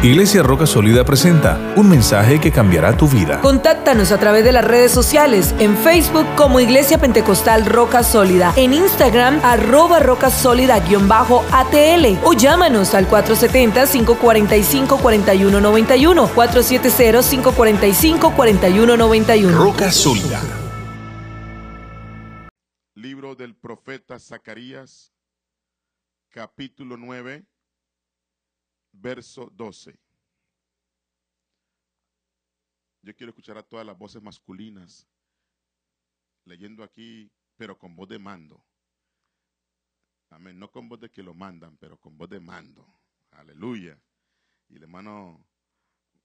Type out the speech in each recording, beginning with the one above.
Iglesia Roca Sólida presenta un mensaje que cambiará tu vida. Contáctanos a través de las redes sociales, en Facebook como Iglesia Pentecostal Roca Sólida, en Instagram arroba roca sólida-atl o llámanos al 470-545-4191, 470-545-4191. Roca Sólida. Libro del profeta Zacarías, capítulo 9 verso 12. Yo quiero escuchar a todas las voces masculinas leyendo aquí, pero con voz de mando. Amén. No con voz de que lo mandan, pero con voz de mando. Aleluya. Y el hermano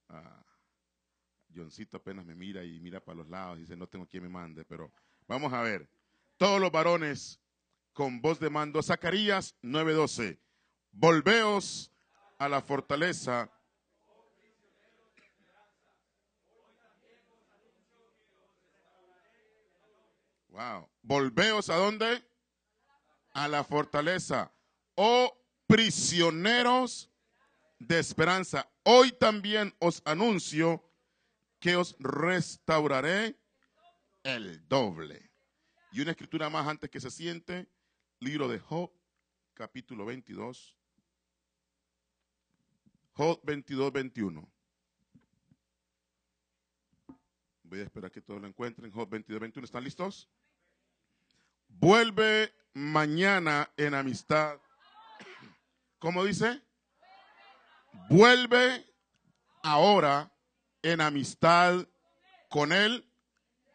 uh, Johncito apenas me mira y mira para los lados y dice, no tengo quien me mande, pero vamos a ver. Todos los varones con voz de mando. Zacarías 9:12. Volveos a la fortaleza. Wow. Volveos a dónde? A la fortaleza. Oh prisioneros de esperanza. Hoy también os anuncio que os restauraré el doble. Y una escritura más antes que se siente, libro de Job, capítulo 22. Job 22, 21. Voy a esperar que todos lo encuentren. Job 22, 21. ¿Están listos? Vuelve mañana en amistad. ¿Cómo dice? Vuelve ahora en amistad con Él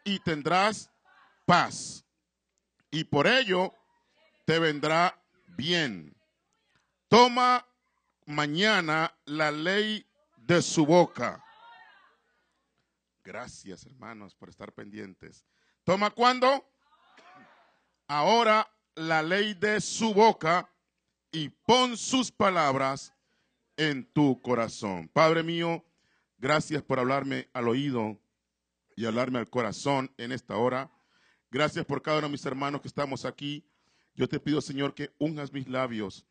y tendrás paz. Y por ello te vendrá bien. Toma mañana la ley de su boca. Gracias, hermanos, por estar pendientes. ¿Toma cuándo? Ahora la ley de su boca y pon sus palabras en tu corazón. Padre mío, gracias por hablarme al oído y hablarme al corazón en esta hora. Gracias por cada uno de mis hermanos que estamos aquí. Yo te pido, Señor, que unjas mis labios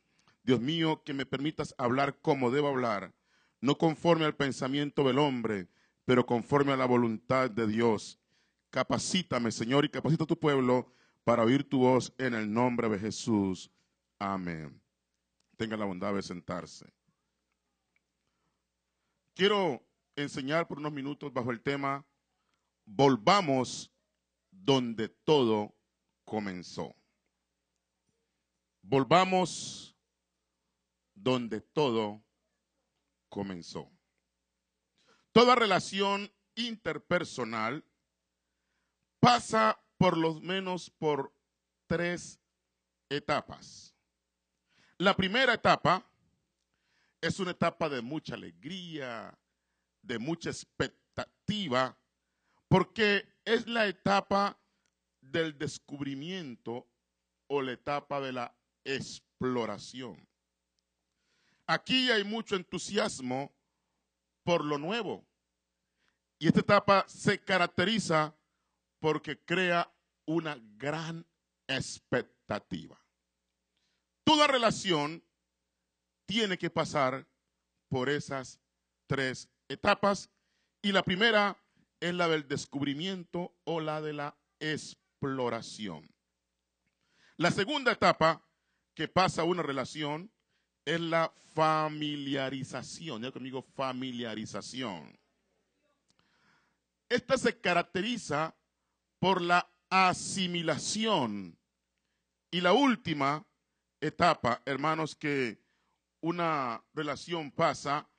Dios mío, que me permitas hablar como debo hablar, no conforme al pensamiento del hombre, pero conforme a la voluntad de Dios. Capacítame, Señor, y capacita a tu pueblo para oír tu voz en el nombre de Jesús. Amén. Tenga la bondad de sentarse. Quiero enseñar por unos minutos bajo el tema Volvamos donde todo comenzó. Volvamos donde todo comenzó. Toda relación interpersonal pasa por lo menos por tres etapas. La primera etapa es una etapa de mucha alegría, de mucha expectativa, porque es la etapa del descubrimiento o la etapa de la exploración. Aquí hay mucho entusiasmo por lo nuevo. Y esta etapa se caracteriza porque crea una gran expectativa. Toda relación tiene que pasar por esas tres etapas y la primera es la del descubrimiento o la de la exploración. La segunda etapa que pasa una relación es la familiarización. Ya conmigo, familiarización. Esta se caracteriza por la asimilación. Y la última etapa, hermanos, que una relación pasa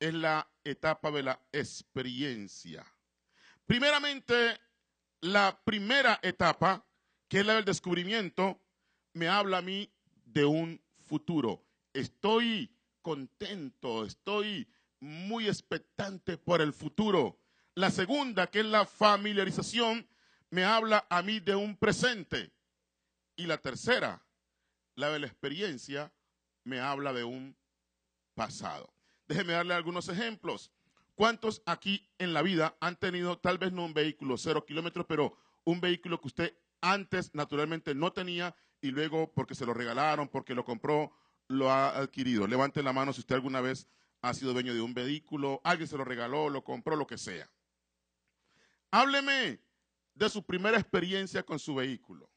es la etapa de la experiencia. Primeramente, la primera etapa, que es la del descubrimiento, me habla a mí de un futuro estoy contento, estoy muy expectante por el futuro. La segunda, que es la familiarización, me habla a mí de un presente. Y la tercera, la de la experiencia, me habla de un pasado. Déjeme darle algunos ejemplos. ¿Cuántos aquí en la vida han tenido tal vez no un vehículo cero kilómetros, pero un vehículo que usted antes naturalmente no tenía y luego porque se lo regalaron, porque lo compró lo ha adquirido. Levante la mano si usted alguna vez ha sido dueño de un vehículo, alguien se lo regaló, lo compró, lo que sea. Hábleme de su primera experiencia con su vehículo.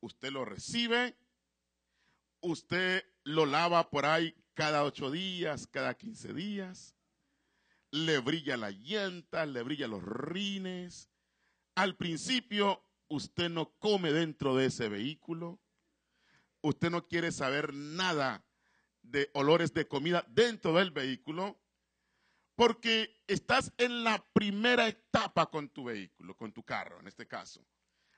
Usted lo recibe, usted lo lava por ahí cada ocho días, cada quince días, le brilla la llanta, le brilla los rines. Al principio usted no come dentro de ese vehículo, usted no quiere saber nada de olores de comida dentro del vehículo, porque estás en la primera etapa con tu vehículo, con tu carro en este caso.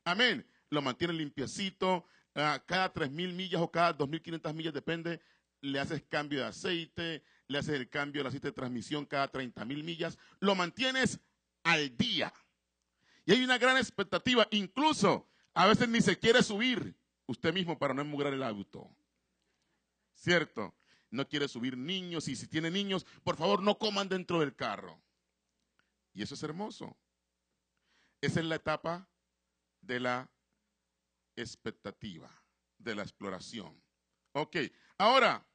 Amén. Lo mantiene limpiecito, ah, cada tres mil millas o cada dos mil quinientas millas, depende, le haces cambio de aceite, le haces el cambio de aceite de transmisión cada treinta mil millas, lo mantienes al día. Y hay una gran expectativa, incluso a veces ni se quiere subir usted mismo para no emugrar el auto. ¿Cierto? No quiere subir niños y si tiene niños, por favor no coman dentro del carro. Y eso es hermoso. Esa es la etapa de la expectativa, de la exploración. Ok, ahora,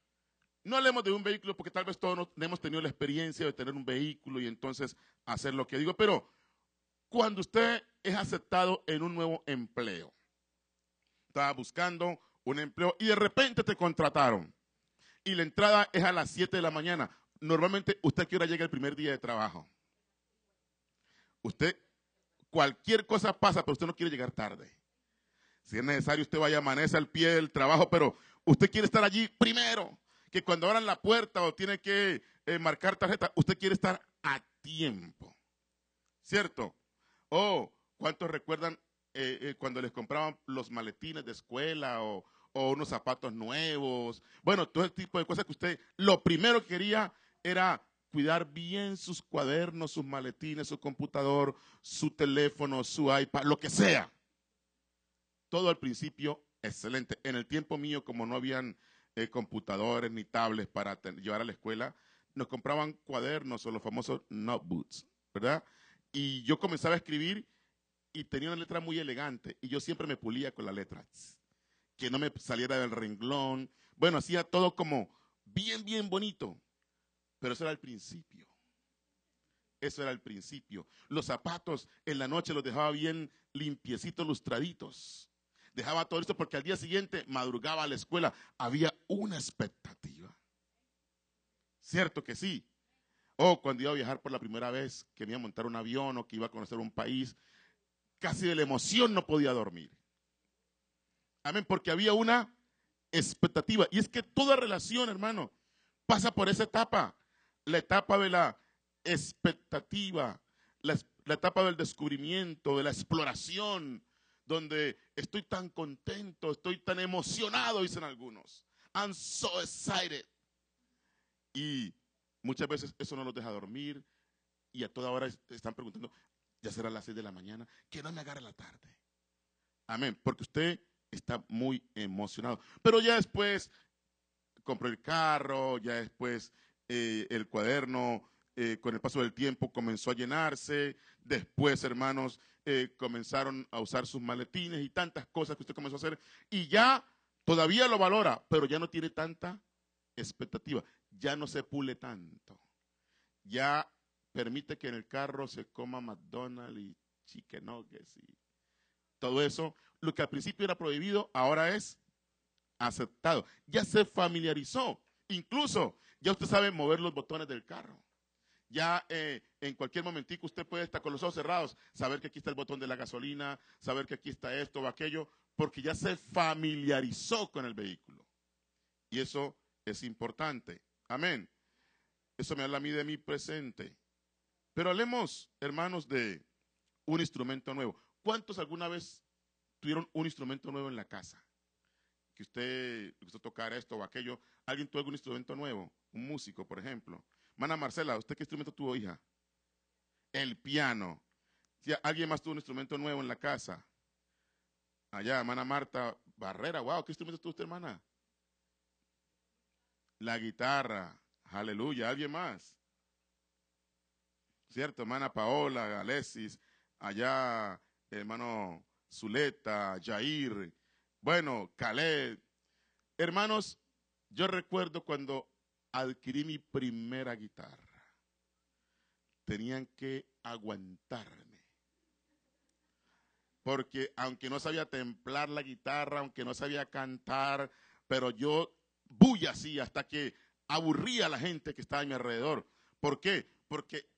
no hablemos de un vehículo porque tal vez todos no hemos tenido la experiencia de tener un vehículo y entonces hacer lo que digo, pero cuando usted es aceptado en un nuevo empleo, estaba buscando un empleo y de repente te contrataron y la entrada es a las 7 de la mañana. Normalmente, ¿usted qué hora llega el primer día de trabajo? Usted, cualquier cosa pasa, pero usted no quiere llegar tarde. Si es necesario, usted vaya a amanece al pie del trabajo, pero usted quiere estar allí primero. Que cuando abran la puerta o tiene que eh, marcar tarjeta, usted quiere estar a tiempo. ¿Cierto? O, ¿cuántos recuerdan eh, eh, cuando les compraban los maletines de escuela o, o unos zapatos nuevos. Bueno, todo el tipo de cosas que usted lo primero que quería era cuidar bien sus cuadernos, sus maletines, su computador, su teléfono, su iPad, lo que sea. Todo al principio excelente. En el tiempo mío, como no habían eh, computadores ni tablets para llevar a la escuela, nos compraban cuadernos o los famosos notebooks, ¿verdad? Y yo comenzaba a escribir y tenía una letra muy elegante y yo siempre me pulía con la letra que no me saliera del renglón. Bueno, hacía todo como bien, bien bonito. Pero eso era el principio. Eso era el principio. Los zapatos en la noche los dejaba bien limpiecitos, lustraditos. Dejaba todo esto porque al día siguiente madrugaba a la escuela. Había una expectativa. Cierto que sí. O cuando iba a viajar por la primera vez, que iba a montar un avión o que iba a conocer un país, casi de la emoción no podía dormir. Amén, porque había una expectativa. Y es que toda relación, hermano, pasa por esa etapa. La etapa de la expectativa, la, etapa del descubrimiento, de la exploración, donde estoy tan contento, estoy tan emocionado, dicen algunos. I'm so excited. Y muchas veces eso no nos deja dormir y a toda hora están preguntando, ya será las seis de la mañana, que no me agarre la tarde. Amén, porque usted está muy emocionado. Pero ya después compró el carro, ya después eh, el cuaderno, eh, con el paso del tiempo comenzó a llenarse, después, hermanos, eh, comenzaron a usar sus maletines y tantas cosas que usted comenzó a hacer, y ya todavía lo valora, pero ya no tiene tanta expectativa, ya no se pule tanto, ya permite que en el carro se coma McDonald's y chicken nuggets y todo eso, lo que al principio era prohibido, ahora es aceptado. Ya se familiarizó. Incluso, ya usted sabe mover los botones del carro. Ya eh, en cualquier momentico usted puede estar con los ojos cerrados, saber que aquí está el botón de la gasolina, saber que aquí está esto o aquello, porque ya se familiarizó con el vehículo. Y eso es importante. Amén. Eso me habla a mí de mi presente. Pero hablemos, hermanos, de un instrumento nuevo. ¿Cuántos alguna vez tuvieron un instrumento nuevo en la casa? Que usted le gustó tocar esto o aquello. ¿Alguien tuvo algún instrumento nuevo? Un músico, por ejemplo. Mana Marcela, ¿usted qué instrumento tuvo, hija? El piano. ¿Alguien más tuvo un instrumento nuevo en la casa? Allá, hermana Marta Barrera, wow, ¿qué instrumento tuvo usted, hermana? La guitarra, aleluya, ¿alguien más? ¿Cierto? Hermana Paola, Alexis, allá hermano Zuleta, Jair, bueno, Caleb. Hermanos, yo recuerdo cuando adquirí mi primera guitarra, tenían que aguantarme. Porque aunque no sabía templar la guitarra, aunque no sabía cantar, pero yo bulla así hasta que aburría a la gente que estaba a mi alrededor. ¿Por qué? Porque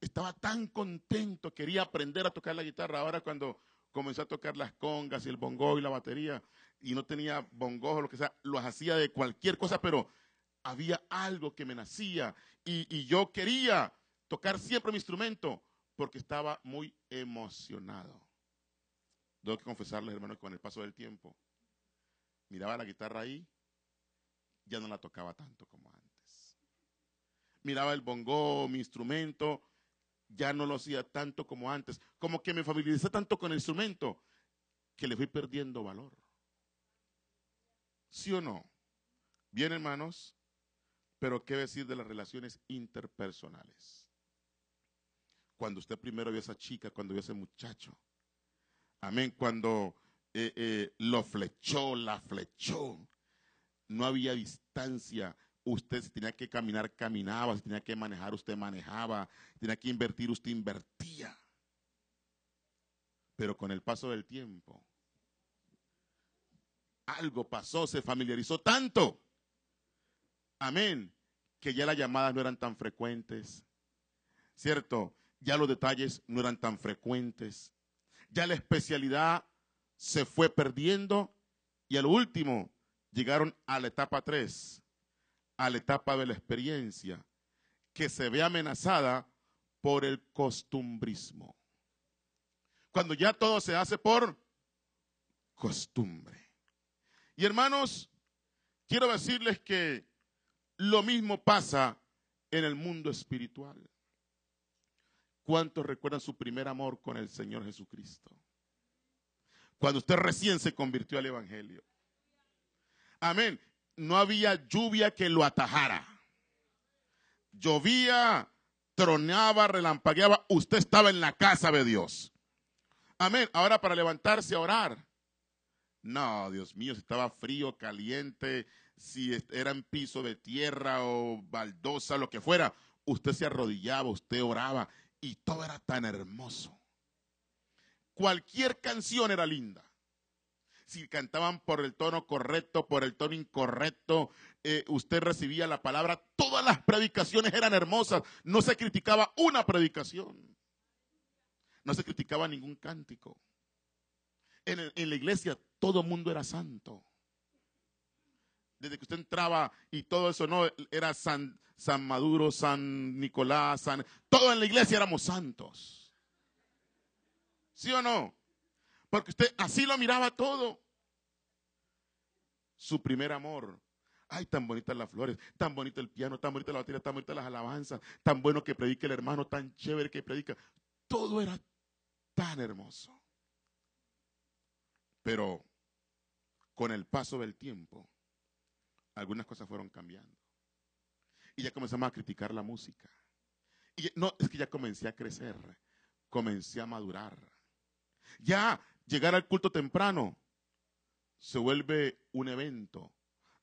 estaba tan contento, quería aprender a tocar la guitarra. Ahora cuando comencé a tocar las congas y el bongo y la batería, y no tenía bongos o lo que sea, lo hacía de cualquier cosa, pero había algo que me nacía y, y yo quería tocar siempre mi instrumento porque estaba muy emocionado. Tengo que confesarles, hermanos, que con el paso del tiempo, miraba la guitarra ahí, ya no la tocaba tanto como antes. Miraba el bongo, mi instrumento, ya no lo hacía tanto como antes. Como que me familiaricé tanto con el instrumento que le fui perdiendo valor. ¿Sí o no? Bien, hermanos, pero ¿qué decir de las relaciones interpersonales? Cuando usted primero vio a esa chica, cuando vio a ese muchacho. Amén. Cuando eh, eh, lo flechó, la flechó. No había distancia. Usted si tenía que caminar, caminaba. Si tenía que manejar, usted manejaba. Tenía que invertir, usted invertía. Pero con el paso del tiempo, algo pasó, se familiarizó tanto. Amén. Que ya las llamadas no eran tan frecuentes. ¿Cierto? Ya los detalles no eran tan frecuentes. Ya la especialidad se fue perdiendo. Y al último, llegaron a la etapa 3, a la etapa de la experiencia, que se ve amenazada por el costumbrismo. Cuando ya todo se hace por costumbre. Y hermanos, quiero decirles que lo mismo pasa en el mundo espiritual. ¿Cuántos recuerdan su primer amor con el Señor Jesucristo? Cuando usted recién se convirtió al Evangelio. Amén. No había lluvia que lo atajara. Llovía, tronaba, relampagueaba. Usted estaba en la casa de Dios. Amén. Ahora para levantarse a orar no, Dios mío, si estaba frío, caliente, si era en piso de tierra o baldosa, lo que fuera, usted se arrodillaba, usted oraba y todo era tan hermoso. Cualquier canción era linda. Si cantaban por el tono correcto, por el tono incorrecto, eh, usted recibía la palabra. Todas las predicaciones eran hermosas. No se criticaba una predicación. No se criticaba ningún cántico en, la iglesia todo el mundo era santo. Desde que usted entraba y todo eso, no, era San, San Maduro, San Nicolás, San, todo en la iglesia éramos santos. ¿Sí o no? Porque usted así lo miraba todo. Su primer amor. Ay, tan bonitas las flores, tan bonito el piano, tan bonita la batería, tan bonitas las alabanzas, tan bueno que predica el hermano, tan chévere que predica. Todo era tan hermoso. Pero con el paso del tiempo, algunas cosas fueron cambiando. Y ya comenzamos a criticar la música. Y no, es que ya comencé a crecer, comencé a madurar. Ya llegar al culto temprano se vuelve un evento.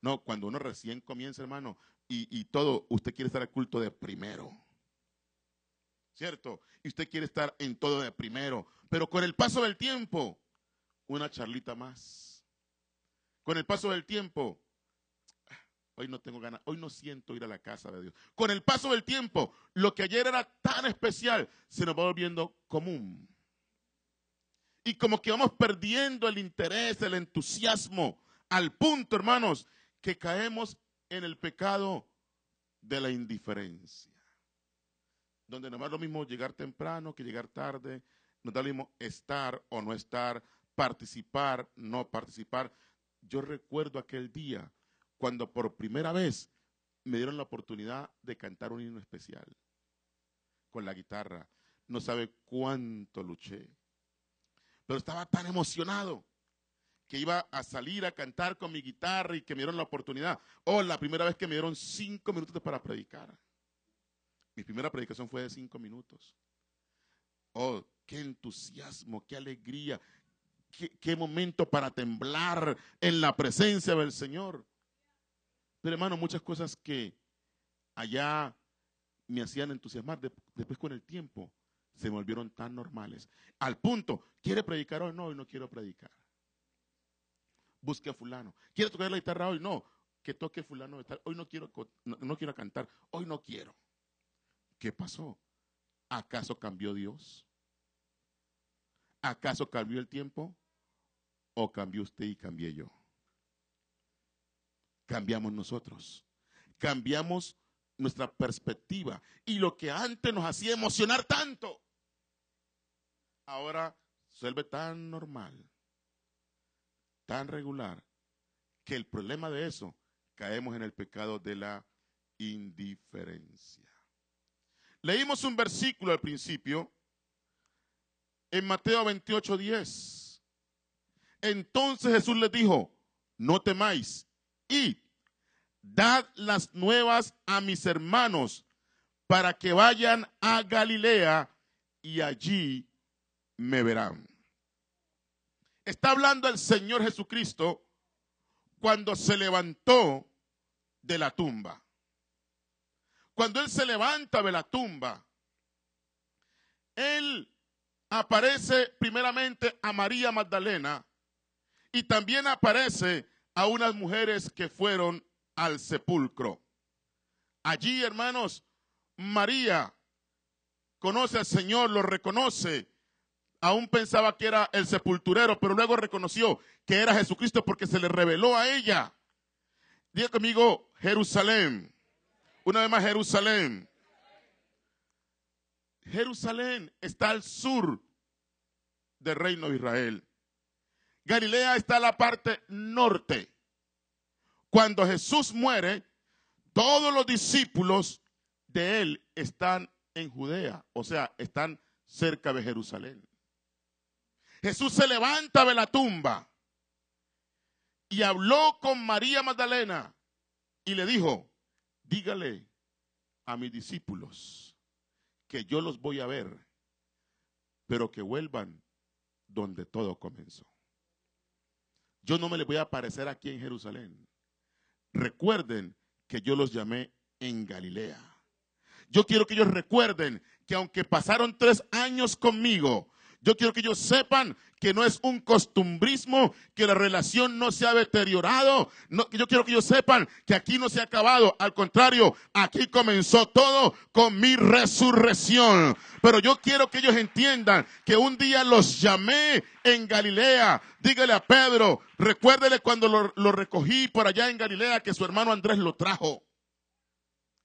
No, cuando uno recién comienza, hermano, y, todo, usted quiere estar al culto de primero. ¿Cierto? Y usted quiere estar en todo de primero. Pero con el paso del tiempo, una charlita más. Con el paso del tiempo, hoy no tengo ganas, hoy no siento ir a la casa de Dios. Con el paso del tiempo, lo que ayer era tan especial se nos va volviendo común. Y como que vamos perdiendo el interés, el entusiasmo, al punto, hermanos, que caemos en el pecado de la indiferencia. Donde no es lo mismo llegar temprano que llegar tarde, no da lo mismo estar o no estar, participar, no participar. Yo recuerdo aquel día cuando por primera vez me dieron la oportunidad de cantar un himno especial con la guitarra. No sabe cuánto luché. Pero estaba tan emocionado que iba a salir a cantar con mi guitarra y que me dieron la oportunidad. Oh, la primera vez que me dieron cinco minutos para predicar. Mi primera predicación fue de cinco minutos. Oh, qué entusiasmo, qué alegría, qué, momento para temblar en la presencia del Señor. Pero hermano, muchas cosas que allá me hacían entusiasmar. Después con el tiempo se volvieron tan normales. Al punto, ¿quiere predicar hoy? No, hoy no quiero predicar. Busque a fulano. ¿Quiere tocar la guitarra hoy? No, que toque fulano. Hoy no quiero, no quiero cantar. Hoy no quiero. ¿Qué pasó? ¿Acaso cambió Dios? ¿Acaso cambió el tiempo? ¿O cambió usted y cambié yo? Cambiamos nosotros. Cambiamos nuestra perspectiva. Y lo que antes nos hacía emocionar tanto, ahora se tan normal, tan regular, que el problema de eso, caemos en el pecado de la indiferencia. Leímos un versículo al principio en Mateo 28, 10. Entonces Jesús les dijo, no temáis y dad las nuevas a mis hermanos para que vayan a Galilea y allí me verán. Está hablando el Señor Jesucristo cuando se levantó de la tumba. Cuando Él se levanta de la tumba, Él aparece primeramente a María Magdalena y también aparece a unas mujeres que fueron al sepulcro. Allí, hermanos, María conoce al Señor, lo reconoce. Aún pensaba que era el sepulturero, pero luego reconoció que era Jesucristo porque se le reveló a ella. Diga conmigo, Jerusalén. Una vez más, Jerusalén. Jerusalén está al sur del reino de Israel. Galilea está a la parte norte. Cuando Jesús muere, todos los discípulos de él están en Judea, o sea, están cerca de Jerusalén. Jesús se levanta de la tumba y habló con María Magdalena y le dijo, dígale a mis discípulos que yo los voy a ver, pero que vuelvan donde todo comenzó. Yo no me les voy a aparecer aquí en Jerusalén. Recuerden que yo los llamé en Galilea. Yo quiero que ellos recuerden que aunque pasaron tres años conmigo, yo quiero que ellos sepan que no es un costumbrismo, que la relación no se ha deteriorado. yo quiero que ellos sepan que aquí no se ha acabado. Al contrario, aquí comenzó todo con mi resurrección. Pero yo quiero que ellos entiendan que un día los llamé en Galilea. Dígale a Pedro, recuérdele cuando lo, lo recogí por allá en Galilea que su hermano Andrés lo trajo.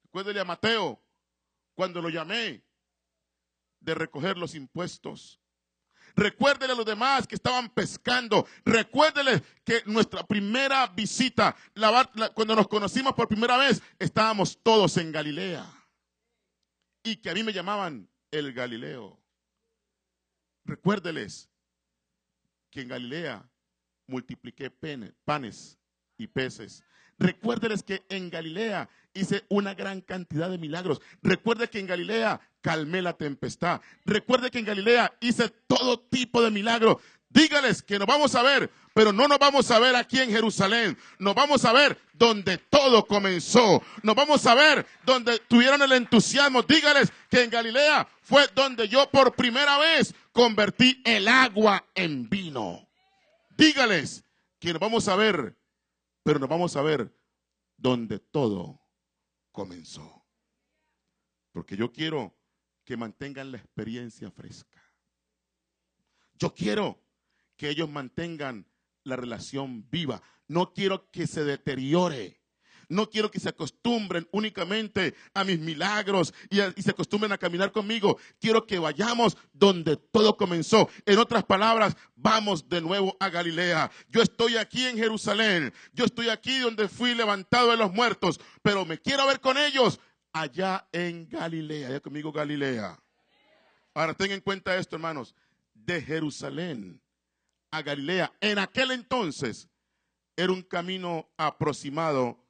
Recuérdele a Mateo cuando lo llamé de recoger los impuestos. Recuérdele a los demás que estaban pescando. Recuérdele que nuestra primera visita, cuando nos conocimos por primera vez, estábamos todos en Galilea. Y que a mí me llamaban el Galileo. Recuérdeles que en Galilea multipliqué panes y peces. Recuérdeles que en Galilea hice una gran cantidad de milagros. Recuerde que en Galilea calmé la tempestad. Recuerde que en Galilea hice todo tipo de milagros. Dígales que nos vamos a ver, pero no nos vamos a ver aquí en Jerusalén. Nos vamos a ver donde todo comenzó. Nos vamos a ver donde tuvieron el entusiasmo. Dígales que en Galilea fue donde yo por primera vez convertí el agua en vino. Dígales que nos vamos a ver, pero nos vamos a ver donde todo comenzó. Porque yo quiero que mantengan la experiencia fresca. Yo quiero que ellos mantengan la relación viva. No quiero que se deteriore. No quiero que se acostumbren únicamente a mis milagros y, se acostumbren a caminar conmigo. Quiero que vayamos donde todo comenzó. En otras palabras, vamos de nuevo a Galilea. Yo estoy aquí en Jerusalén. Yo estoy aquí donde fui levantado de los muertos. Pero me quiero ver con ellos allá en Galilea. Allá conmigo Galilea. Ahora tengan en cuenta esto, hermanos. De Jerusalén a Galilea en aquel entonces era un camino aproximado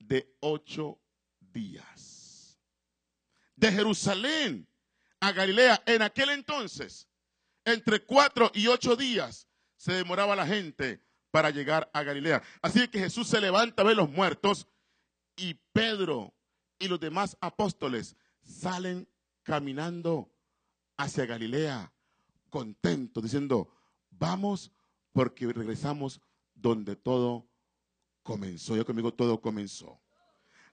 de ocho días. De Jerusalén a Galilea, en aquel entonces, entre cuatro y ocho días se demoraba la gente para llegar a Galilea. Así que Jesús se levanta a ver los muertos y Pedro y los demás apóstoles salen caminando hacia Galilea, contentos, diciendo, vamos porque regresamos donde todo comenzó. Yo conmigo todo comenzó.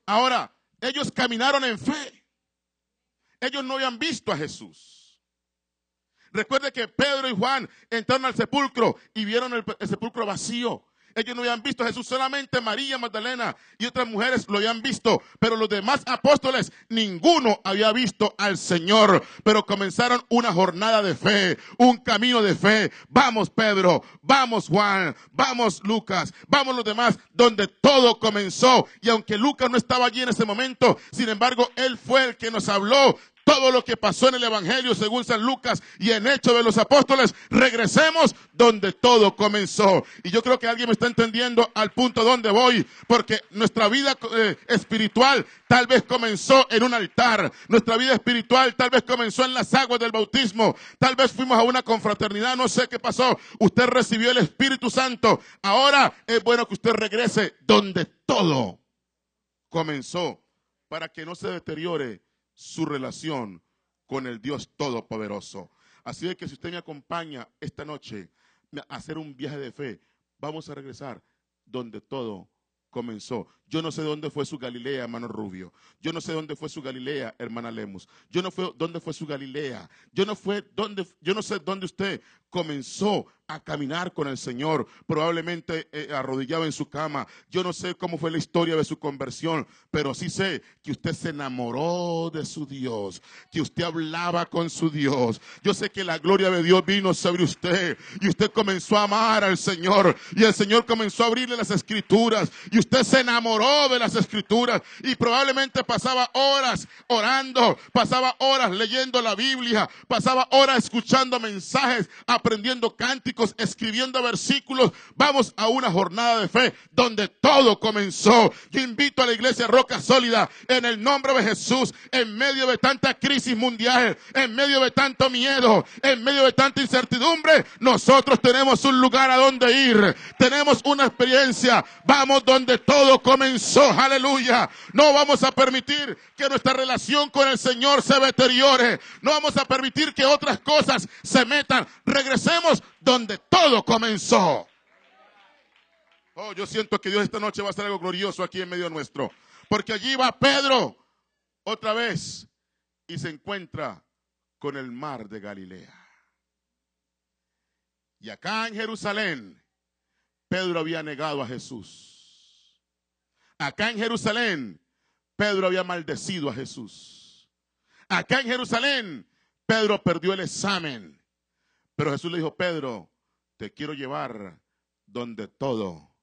Ahora, ellos caminaron en fe. Ellos no habían visto a Jesús. Recuerde que Pedro y Juan entraron al sepulcro y vieron el, el sepulcro vacío. Ellos no habían visto a Jesús, solamente María Magdalena y otras mujeres lo habían visto, pero los demás apóstoles, ninguno había visto al Señor, pero comenzaron una jornada de fe, un camino de fe. Vamos Pedro, vamos Juan, vamos Lucas, vamos los demás, donde todo comenzó. Y aunque Lucas no estaba allí en ese momento, sin embargo, él fue el que nos habló todo lo que pasó en el Evangelio según San Lucas y en Hechos de los Apóstoles, regresemos donde todo comenzó. Y yo creo que alguien me está entendiendo al punto donde voy, porque nuestra vida eh, espiritual tal vez comenzó en un altar, nuestra vida espiritual tal vez comenzó en las aguas del bautismo, tal vez fuimos a una confraternidad, no sé qué pasó, usted recibió el Espíritu Santo, ahora es bueno que usted regrese donde todo comenzó, para que no se deteriore su relación con el Dios Todopoderoso. Así es que si usted me acompaña esta noche a hacer un viaje de fe, vamos a regresar donde todo comenzó. Yo no sé dónde fue su Galilea, hermano Rubio. Yo no sé dónde fue su Galilea, hermana Lemus. Yo no sé dónde fue su Galilea. Yo no fue dónde, yo no sé dónde usted comenzó a caminar con el Señor, probablemente eh, arrodillado en su cama. Yo no sé cómo fue la historia de su conversión, pero sí sé que usted se enamoró de su Dios, que usted hablaba con su Dios. Yo sé que la gloria de Dios vino sobre usted y usted comenzó a amar al Señor y el Señor comenzó a abrirle las escrituras y usted se enamoró de las escrituras y probablemente pasaba horas orando, pasaba horas leyendo la Biblia, pasaba horas escuchando mensajes, aprendiendo cánticos, escribiendo versículos. Vamos a una jornada de fe donde todo comenzó. Yo invito a la iglesia Roca Sólida en el nombre de Jesús, en medio de tanta crisis mundial, en medio de tanto miedo, en medio de tanta incertidumbre, nosotros tenemos un lugar a donde ir, tenemos una experiencia, vamos donde todo comenzó aleluya. No vamos a permitir que nuestra relación con el Señor se deteriore. No vamos a permitir que otras cosas se metan. Regresemos donde todo comenzó. Oh, yo siento que Dios esta noche va a hacer algo glorioso aquí en medio nuestro. Porque allí va Pedro otra vez y se encuentra con el mar de Galilea. Y acá en Jerusalén, Pedro había negado a Jesús. Acá en Jerusalén, Pedro había maldecido a Jesús. Acá en Jerusalén, Pedro perdió el examen. Pero Jesús le dijo, Pedro, te quiero llevar donde todo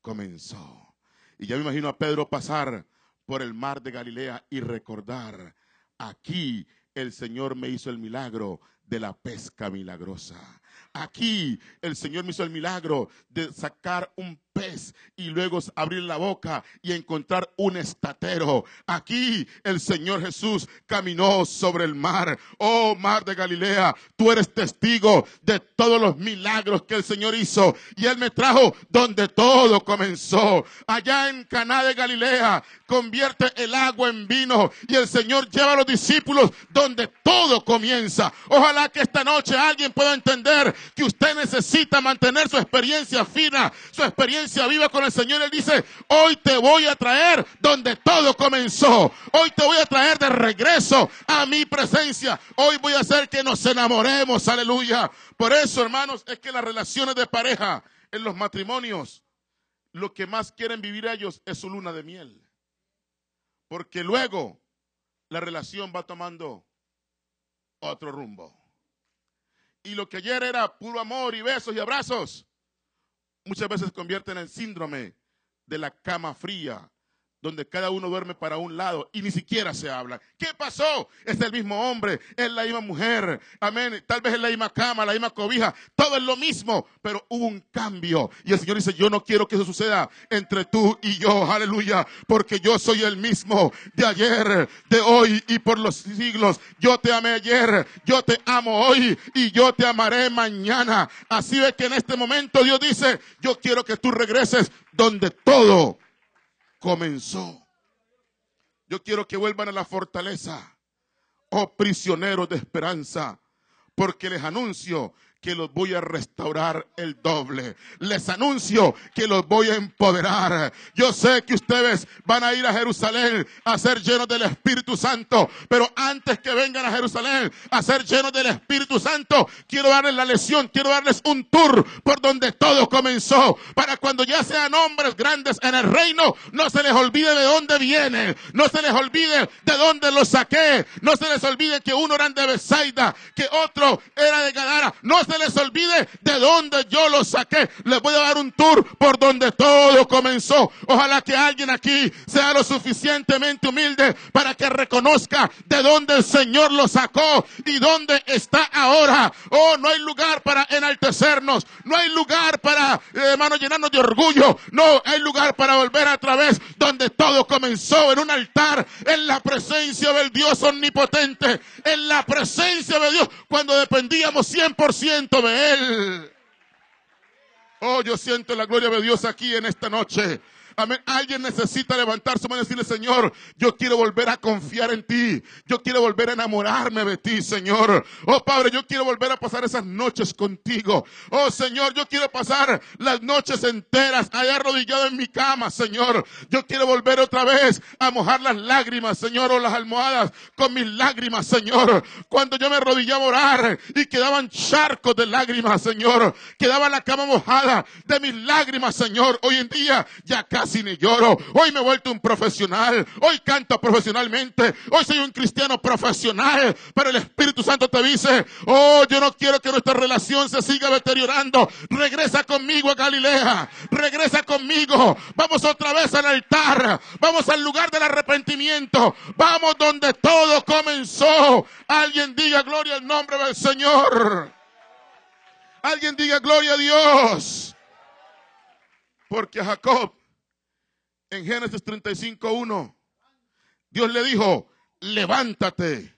comenzó. Y ya me imagino a Pedro pasar por el mar de Galilea y recordar, aquí el Señor me hizo el milagro de la pesca milagrosa. Aquí el Señor me hizo el milagro de sacar un y luego abrir la boca y encontrar un estatero. Aquí el Señor Jesús caminó sobre el mar. Oh mar de Galilea, tú eres testigo de todos los milagros que el Señor hizo y Él me trajo donde todo comenzó. Allá en Caná de Galilea convierte el agua en vino y el Señor lleva a los discípulos donde todo comienza. Ojalá que esta noche alguien pueda entender que usted necesita mantener su experiencia fina, su experiencia viva con el Señor, Él dice, hoy te voy a traer donde todo comenzó. Hoy te voy a traer de regreso a mi presencia. Hoy voy a hacer que nos enamoremos, aleluya. Por eso, hermanos, es que las relaciones de pareja en los matrimonios, lo que más quieren vivir ellos es su luna de miel. Porque luego la relación va tomando otro rumbo. Y lo que ayer era puro amor y besos y abrazos, muchas veces convierten en síndrome de la cama fría, donde cada uno duerme para un lado y ni siquiera se habla. ¿Qué pasó? Es el mismo hombre, es la misma mujer, amén. Tal vez es la misma cama, la misma cobija, todo es lo mismo, pero hubo un cambio. Y el Señor dice, yo no quiero que eso suceda entre tú y yo, aleluya, porque yo soy el mismo de ayer, de hoy y por los siglos. Yo te amé ayer, yo te amo hoy y yo te amaré mañana. Así es que en este momento Dios dice, yo quiero que tú regreses donde todo comenzó. Yo quiero que vuelvan a la fortaleza, oh prisioneros de esperanza, porque les anuncio que los voy a restaurar el doble. Les anuncio que los voy a empoderar. Yo sé que ustedes van a ir a Jerusalén a ser llenos del Espíritu Santo, pero antes que vengan a Jerusalén a ser llenos del Espíritu Santo, quiero darles la lección, quiero darles un tour por donde todo comenzó, para cuando ya sean hombres grandes en el reino, no se les olvide de dónde vienen, no se les olvide de dónde los saqué, no se les olvide que uno era de Besaida, que otro era de Gadara, no les olvide de dónde yo los saqué. Les voy a dar un tour por donde todo comenzó. Ojalá que alguien aquí sea lo suficientemente humilde para que reconozca de dónde el Señor lo sacó y dónde está ahora. Oh, no hay lugar para enaltecernos. No hay lugar para, eh, hermano, llenarnos de orgullo. No, hay lugar para volver a través donde todo comenzó en un altar, en la presencia del Dios omnipotente, en la presencia de Dios, cuando dependíamos 100% de Él. Oh, yo siento la gloria de Dios aquí en esta noche. Amén. Alguien necesita levantar su mano y decirle, Señor, yo quiero volver a confiar en ti. Yo quiero volver a enamorarme de ti, Señor. Oh, Padre, yo quiero volver a pasar esas noches contigo. Oh, Señor, yo quiero pasar las noches enteras allá arrodillado en mi cama, Señor. Yo quiero volver otra vez a mojar las lágrimas, Señor, o las almohadas con mis lágrimas, Señor. Cuando yo me arrodillaba a orar y quedaban charcos de lágrimas, Señor. Quedaba la cama mojada de mis lágrimas, Señor. Hoy en día ya casi ni lloro. Hoy me he vuelto un profesional. Hoy canto profesionalmente. Hoy soy un cristiano profesional. Pero el Espíritu Santo te dice, oh, yo no quiero que nuestra relación se siga deteriorando. Regresa conmigo a Galilea. Regresa conmigo. Vamos otra vez al altar. Vamos al lugar del arrepentimiento. Vamos donde todo comenzó. Alguien diga gloria al nombre del Señor. Alguien diga gloria a Dios. Porque Jacob en Génesis 35.1, Dios le dijo, levántate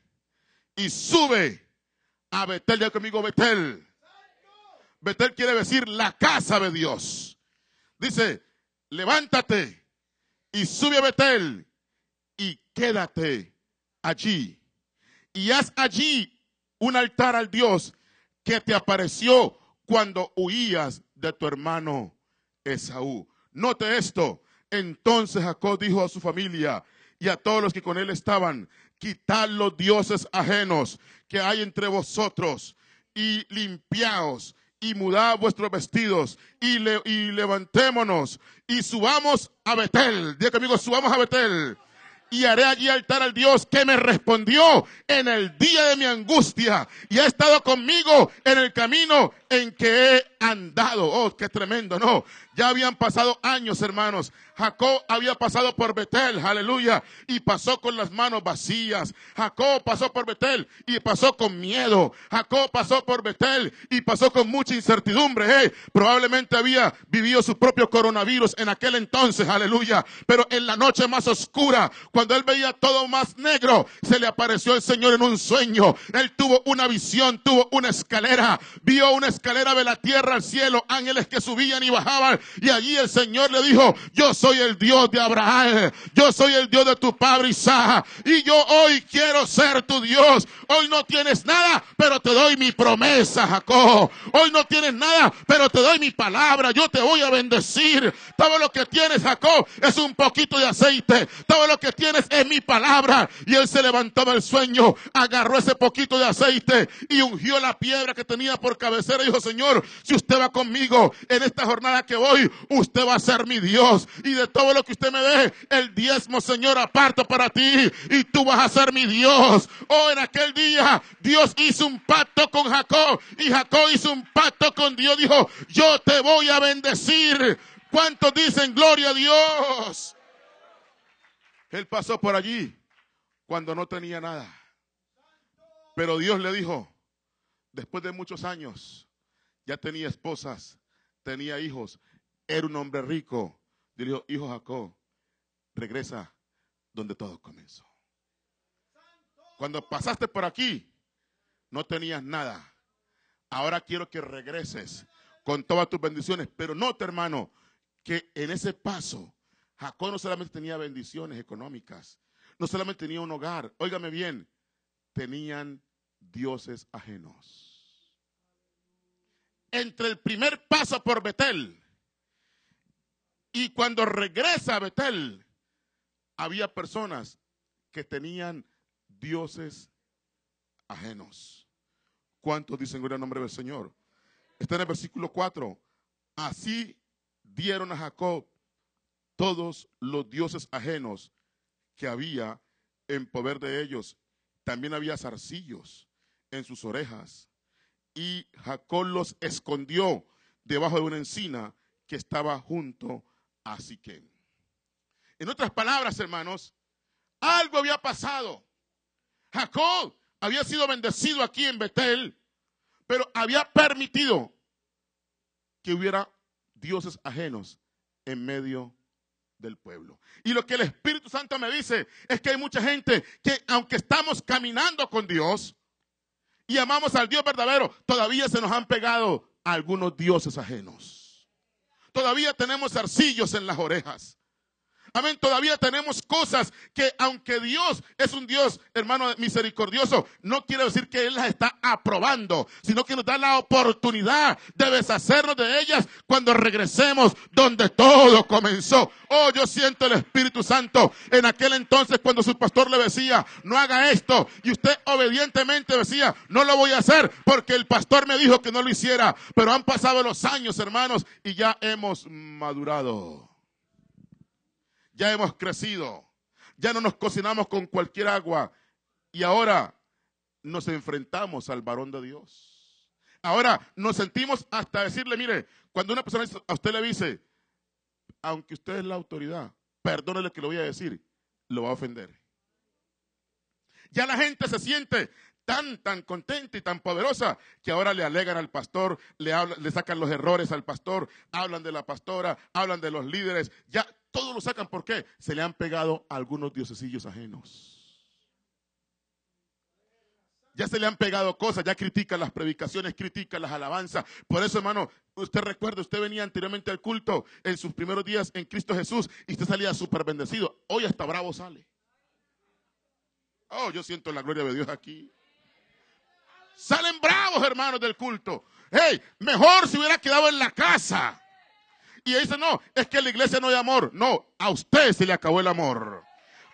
y sube a Betel. Ya conmigo, Betel. Betel quiere decir la casa de Dios. Dice, levántate y sube a Betel y quédate allí. Y haz allí un altar al Dios que te apareció cuando huías de tu hermano Esaú. Note esto, entonces Jacob dijo a su familia y a todos los que con él estaban, quitad los dioses ajenos que hay entre vosotros y limpiaos y mudad vuestros vestidos y, levantémonos y subamos a Betel. Diga conmigo, subamos a Betel. Y haré allí altar al Dios que me respondió en el día de mi angustia y ha estado conmigo en el camino en que he andado. Oh, qué tremendo, ¿no? Ya habían pasado años, hermanos. Jacob había pasado por Betel, aleluya, y pasó con las manos vacías. Jacob pasó por Betel y pasó con miedo. Jacob pasó por Betel y pasó con mucha incertidumbre. Eh. Probablemente había vivido su propio coronavirus en aquel entonces, aleluya. Pero en la noche más oscura, cuando él veía todo más negro, se le apareció el Señor en un sueño. Él tuvo una visión, tuvo una escalera, vio una escalera de la tierra al cielo, ángeles que subían y bajaban. Y allí el Señor le dijo, yo soy el Dios de Abraham, yo soy el Dios de tu padre Isaac, y yo hoy quiero ser tu Dios. Hoy no tienes nada, pero te doy mi promesa, Jacob. Hoy no tienes nada, pero te doy mi palabra. Yo te voy a bendecir. Todo lo que tienes, Jacob, es un poquito de aceite. Todo lo que tienes es mi palabra. Y él se levantó del sueño, agarró ese poquito de aceite y ungió la piedra que tenía por cabecera y Señor, si usted va conmigo en esta jornada que voy, usted va a ser mi Dios. Y de todo lo que usted me dé, el diezmo, Señor, aparto para ti. Y tú vas a ser mi Dios. Oh, en aquel día, Dios hizo un pacto con Jacob. Y Jacob hizo un pacto con Dios. Dijo, yo te voy a bendecir. ¿Cuántos dicen gloria a Dios? Él pasó por allí cuando no tenía nada. Pero Dios le dijo, después de muchos años, ya tenía esposas, tenía hijos, era un hombre rico. Dijo, hijo Jacob, regresa donde todo comenzó. Cuando pasaste por aquí, no tenías nada. Ahora quiero que regreses con todas tus bendiciones. Pero note, hermano, que en ese paso, Jacob no solamente tenía bendiciones económicas, no solamente tenían un hogar, óigame bien, tenían dioses ajenos. Entre el primer paso por Betel y cuando regresa a Betel, había personas que tenían dioses ajenos. ¿Cuántos dicen gloria al nombre del Señor? Está en el versículo 4. Así dieron a Jacob todos los dioses ajenos que había en poder de ellos. También había zarcillos en sus orejas. Y Jacob los escondió debajo de una encina que estaba junto a Siquem. En otras palabras, hermanos, algo había pasado. Jacob había sido bendecido aquí en Betel, pero había permitido que hubiera dioses ajenos en medio del pueblo. Y lo que el Espíritu Santo me dice es que hay mucha gente que aunque estamos caminando con Dios y amamos al Dios verdadero, todavía se nos han pegado algunos dioses ajenos. Todavía tenemos arcillos en las orejas. Amén. Todavía tenemos cosas que aunque Dios es un Dios, hermano misericordioso, no quiere decir que Él las está aprobando, sino que nos da la oportunidad de deshacernos de ellas cuando regresemos donde todo comenzó. Oh, yo siento el Espíritu Santo en aquel entonces cuando su pastor le decía, no haga esto. Y usted obedientemente decía, no lo voy a hacer porque el pastor me dijo que no lo hiciera. Pero han pasado los años, hermanos, y ya hemos madurado ya hemos crecido, ya no nos cocinamos con cualquier agua y ahora nos enfrentamos al varón de Dios. Ahora nos sentimos hasta decirle, mire, cuando una persona a usted le dice, aunque usted es la autoridad, perdónele que lo voy a decir, lo va a ofender. Ya la gente se siente tan, tan contenta y tan poderosa que ahora le alegan al pastor, le, le sacan los errores al pastor, hablan de la pastora, hablan de los líderes, ya todos lo sacan. ¿Por qué? Se le han pegado algunos diosesillos ajenos. Ya se le han pegado cosas, ya critican las predicaciones, critican las alabanzas. Por eso, hermano, usted recuerda, usted venía anteriormente al culto en sus primeros días en Cristo Jesús y usted salía súper bendecido. Hoy hasta bravo sale. Oh, yo siento la gloria de Dios aquí. Salen bravos, hermanos, del culto. Hey, mejor si hubiera quedado en la casa. Y dice, no, es que la iglesia no hay amor. No, a usted se le acabó el amor.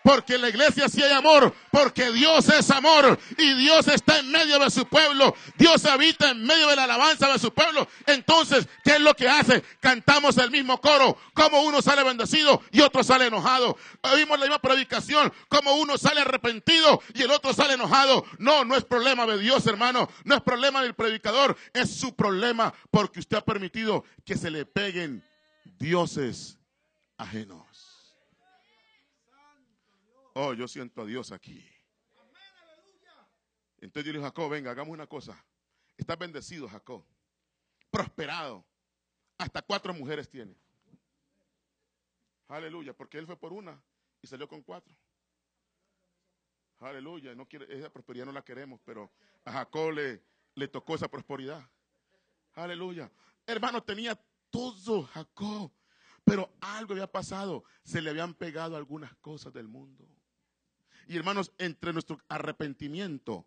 Porque en la iglesia sí hay amor, porque Dios es amor y Dios está en medio de su pueblo. Dios habita en medio de la alabanza de su pueblo. Entonces, ¿qué es lo que hace? Cantamos el mismo coro, como uno sale bendecido y otro sale enojado. Oímos la misma predicación, como uno sale arrepentido y el otro sale enojado. No, no es problema de Dios, hermano. No es problema del predicador, es su problema porque usted ha permitido que se le peguen dioses ajenos. Oh, yo siento a Dios aquí. Entonces yo le dije, Jacob, venga, hagamos una cosa. Estás bendecido, Jacob. Prosperado. Hasta cuatro mujeres tiene. Aleluya, porque él fue por una y salió con cuatro. Aleluya, no quiere, esa prosperidad no la queremos, pero a Jacob le, le tocó esa prosperidad. Aleluya. Hermano, tenía todo Jacob. Pero algo había pasado. Se le habían pegado algunas cosas del mundo. Y hermanos, entre nuestro arrepentimiento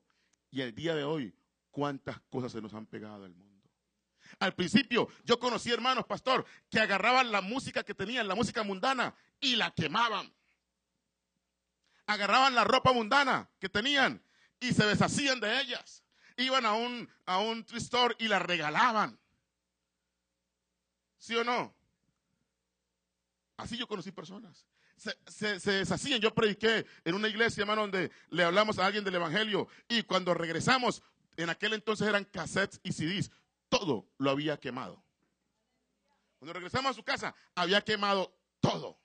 y el día de hoy, cuántas cosas se nos han pegado del mundo. Al principio yo conocí hermanos, pastor, que agarraban la música que tenían, la música mundana, y la quemaban. Agarraban la ropa mundana que tenían y se deshacían de ellas. Iban a un, a un store y la regalaban. ¿Sí o no? Así yo conocí personas. Se, deshacían. Yo prediqué en una iglesia, hermano, donde le hablamos a alguien del Evangelio. Y cuando regresamos, en aquel entonces eran cassettes y CDs. Todo lo había quemado. Cuando regresamos a su casa, había quemado todo.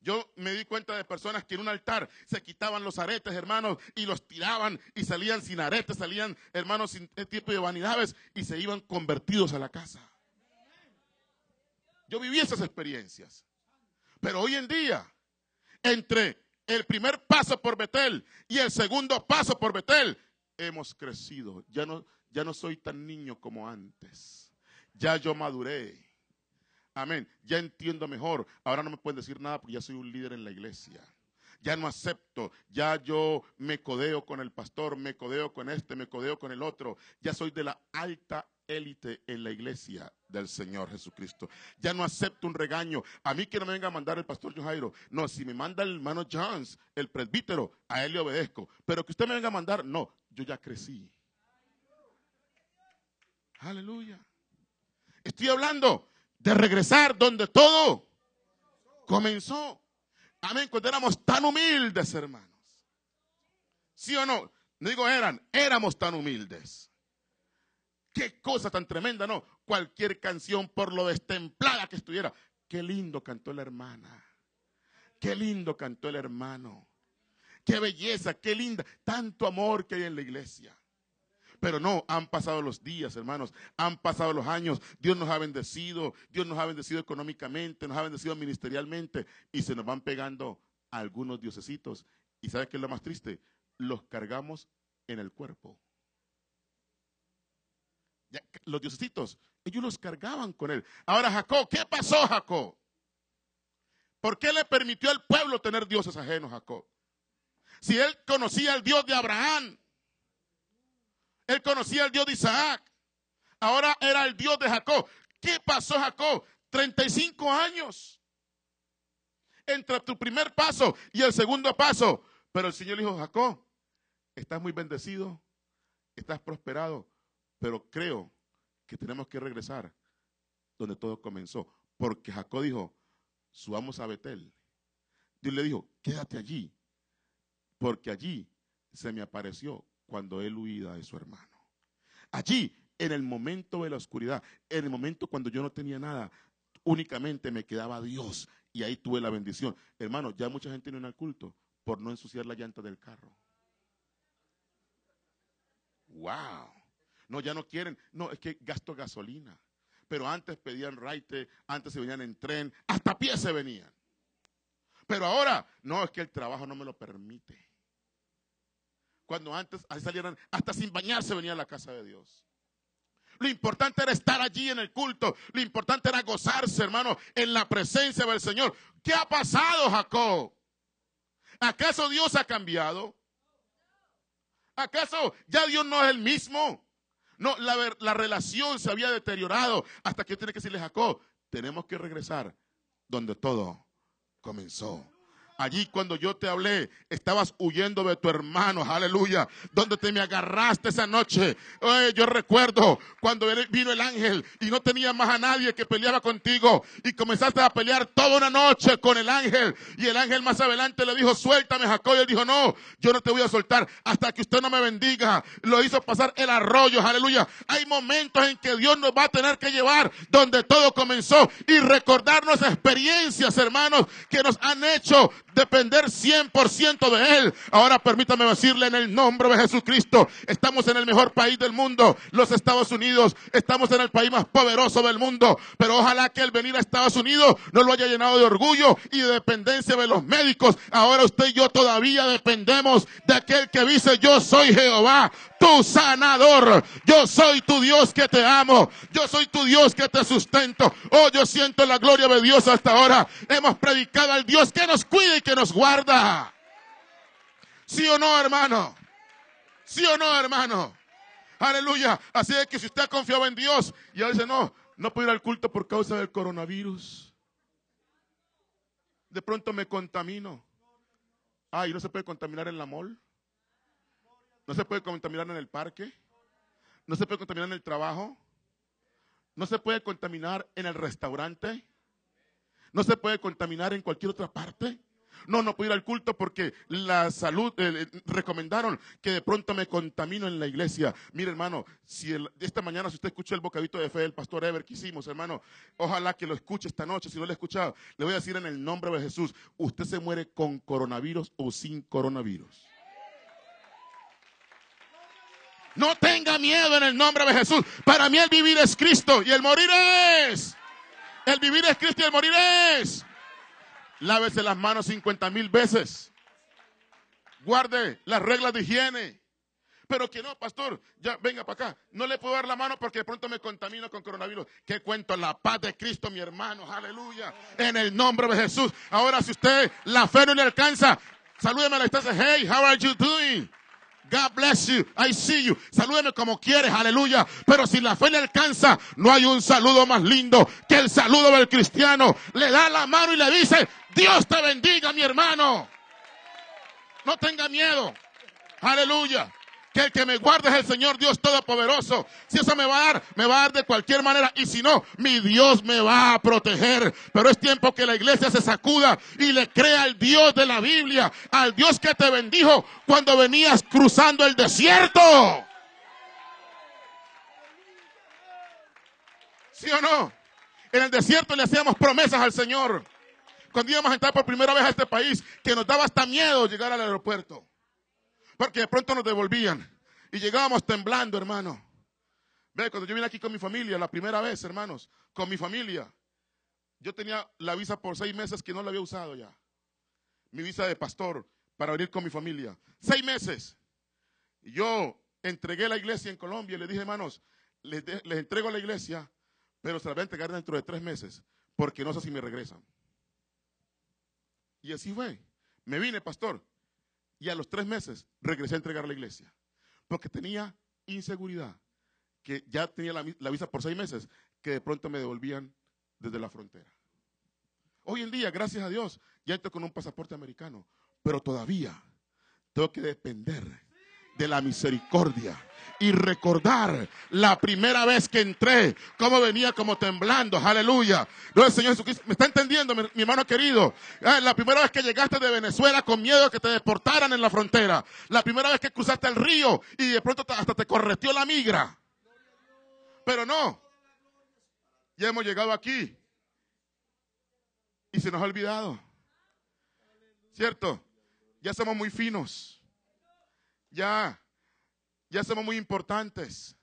Yo me di cuenta de personas que en un altar se quitaban los aretes, hermanos, y los tiraban y salían sin aretes, salían, hermanos, sin tipo de vanidades y se iban convertidos a la casa. Yo viví esas experiencias. Pero hoy en día, entre el primer paso por Betel y el segundo paso por Betel, hemos crecido. Ya no, ya no soy tan niño como antes. Ya yo maduré. Amén. Ya entiendo mejor. Ahora no me pueden decir nada porque ya soy un líder en la iglesia ya no acepto, ya yo me codeo con el pastor, me codeo con este, me codeo con el otro, ya soy de la alta élite en la iglesia del Señor Jesucristo. Ya no acepto un regaño. A mí que no me venga a mandar el pastor Jairo. No, si me manda el hermano Jones, el presbítero, a él le obedezco. Pero que usted me venga a mandar, no, yo ya crecí. Aleluya. Estoy hablando de regresar donde todo comenzó. Amén, cuando éramos tan humildes, hermanos. ¿Sí o no? No digo eran, éramos tan humildes. Qué cosa tan tremenda, ¿no? Cualquier canción, por lo destemplada que estuviera. Qué lindo cantó la hermana. Qué lindo cantó el hermano. Qué belleza, qué linda. Tanto amor que hay en la iglesia. Pero no, han pasado los días, hermanos, han pasado los años, Dios nos ha bendecido, Dios nos ha bendecido económicamente, nos ha bendecido ministerialmente y se nos van pegando algunos diosesitos. ¿Y sabe qué es lo más triste? Los cargamos en el cuerpo. los diosesitos, ellos los cargaban con él. Ahora Jacob, ¿qué pasó Jacob? ¿Por qué le permitió al pueblo tener dioses ajenos Jacob? Si él conocía al Dios de Abraham, él conocía al Dios de Isaac. Ahora era el Dios de Jacob. ¿Qué pasó Jacob? 35 años. Entre tu primer paso y el segundo paso. Pero el Señor dijo, Jacob, estás muy bendecido, estás prosperado, pero creo que tenemos que regresar donde todo comenzó. Porque Jacob dijo, subamos a Betel. Dios le dijo, quédate allí, porque allí se me apareció cuando él huía de su hermano. Allí, en el momento de la oscuridad, en el momento cuando yo no tenía nada, únicamente me quedaba Dios y ahí tuve la bendición. Hermano, ya mucha gente no en el culto por no ensuciar la llanta del carro. Wow. No, ya no quieren. No, es que gasto gasolina. Pero antes pedían raite, antes se venían en tren, hasta pie se venían. Pero ahora, no, es que el trabajo no me lo permite cuando antes salieran, hasta sin bañarse venía a la casa de Dios. Lo importante era estar allí en el culto. Lo importante era gozarse, hermano, en la presencia del Señor. ¿Qué ha pasado, Jacob? ¿Acaso Dios ha cambiado? ¿Acaso ya Dios no es el mismo? No, la, la relación se había deteriorado hasta que tiene que decirle Jacob, tenemos que regresar donde todo comenzó. Allí cuando yo te hablé, estabas huyendo de tu hermano, aleluya. Donde te me agarraste esa noche. yo recuerdo cuando vino el ángel y no tenía más a nadie que peleaba contigo. Y comenzaste a pelear toda una noche con el ángel. Y el ángel más adelante le dijo, suéltame Jacob. Y él dijo, no, yo no te voy a soltar hasta que usted no me bendiga. Lo hizo pasar el arroyo, aleluya. Hay momentos en que Dios nos va a tener que llevar donde todo comenzó y recordarnos experiencias, hermanos, que nos han hecho depender 100% de Él. Ahora permítame decirle en el nombre de Jesucristo, estamos en el mejor país del mundo, los Estados Unidos, estamos en el país más poderoso del mundo, pero ojalá que el venir a Estados Unidos no lo haya llenado de orgullo y de dependencia de los médicos. Ahora usted y yo todavía dependemos de aquel que dice yo soy Jehová tu sanador. Yo soy tu Dios que te amo. Yo soy tu Dios que te sustento. Oh, yo siento la gloria de Dios hasta ahora. Hemos predicado al Dios que nos cuida y que nos guarda. ¿Sí o no, hermano? ¿Sí o no, hermano? Aleluya. Así es que si usted ha confiado en Dios y ahora dice, no, no puedo ir al culto por causa del coronavirus. De pronto me contamino. Ay, ¿no se puede contaminar en la mol? No se puede contaminar en el parque. No se puede contaminar en el trabajo. No se puede contaminar en el restaurante. No se puede contaminar en cualquier otra parte. No, no puedo ir al culto porque la salud eh, eh, recomendaron que de pronto me contamino en la iglesia. Mire, hermano, si esta mañana si usted escuchó el bocadito de fe del pastor Ever que hicimos, hermano, ojalá que lo escuche esta noche. Si no lo ha escuchado, le voy a decir en el nombre de Jesús, usted se muere con coronavirus o sin coronavirus. No tenga miedo en el nombre de Jesús. Para mí el vivir es Cristo y el morir es. El vivir es Cristo y el morir es. Lávese las manos 50 mil veces. Guarde las reglas de higiene. Pero que no, pastor, ya venga para acá. No le puedo dar la mano porque de pronto me contamino con coronavirus. ¿Qué cuento? La paz de Cristo, mi hermano. Aleluya. En el nombre de Jesús. Ahora, si usted la fe no le alcanza, Salúdeme a la distancia. Hey, how are you doing? God bless you. I see you. Salúdeme como quieres, aleluya. Pero si la fe le alcanza, no hay un saludo más lindo que el saludo del cristiano. Le da la mano y le dice, Dios te bendiga, mi hermano. No tenga miedo. Aleluya que el que me guarde es el Señor Dios Todopoderoso. Si eso me va a dar, me va a dar de cualquier manera. Y si no, mi Dios me va a proteger. Pero es tiempo que la iglesia se sacuda y le crea al Dios de la Biblia, al Dios que te bendijo cuando venías cruzando el desierto. ¿Sí o no? En el desierto le hacíamos promesas al Señor. Cuando íbamos a entrar por primera vez a este país, que nos daba hasta miedo llegar al aeropuerto. Porque de pronto nos devolvían. Y llegábamos temblando, hermano. Ve, cuando yo vine aquí con mi familia, la primera vez, hermanos, con mi familia, yo tenía la visa por seis meses que no la había usado ya. Mi visa de pastor para venir con mi familia. Seis meses. Yo entregué la iglesia en Colombia y le dije, hermanos, les, les entrego la iglesia, pero se la voy a entregar dentro de tres meses, porque no sé si me regresan. Y así fue. Me vine, pastor, y a los tres meses regresé a entregar la iglesia. Porque tenía inseguridad. Que ya tenía la, visa por seis meses. Que de pronto me devolvían desde la frontera. Hoy en día, gracias a Dios, ya entro con un pasaporte americano. Pero todavía tengo que depender de la misericordia y recordar la primera vez que entré, cómo venía como temblando, aleluya. No, Señor ¿me está entendiendo, mi, hermano querido? Ah, la primera vez que llegaste de Venezuela con miedo de que te deportaran en la frontera. La primera vez que cruzaste el río y de pronto hasta te correteó la migra. Pero no, ya hemos llegado aquí y se nos ha olvidado. ¿Cierto? Ya somos muy finos. Ya, ya somos muy importantes.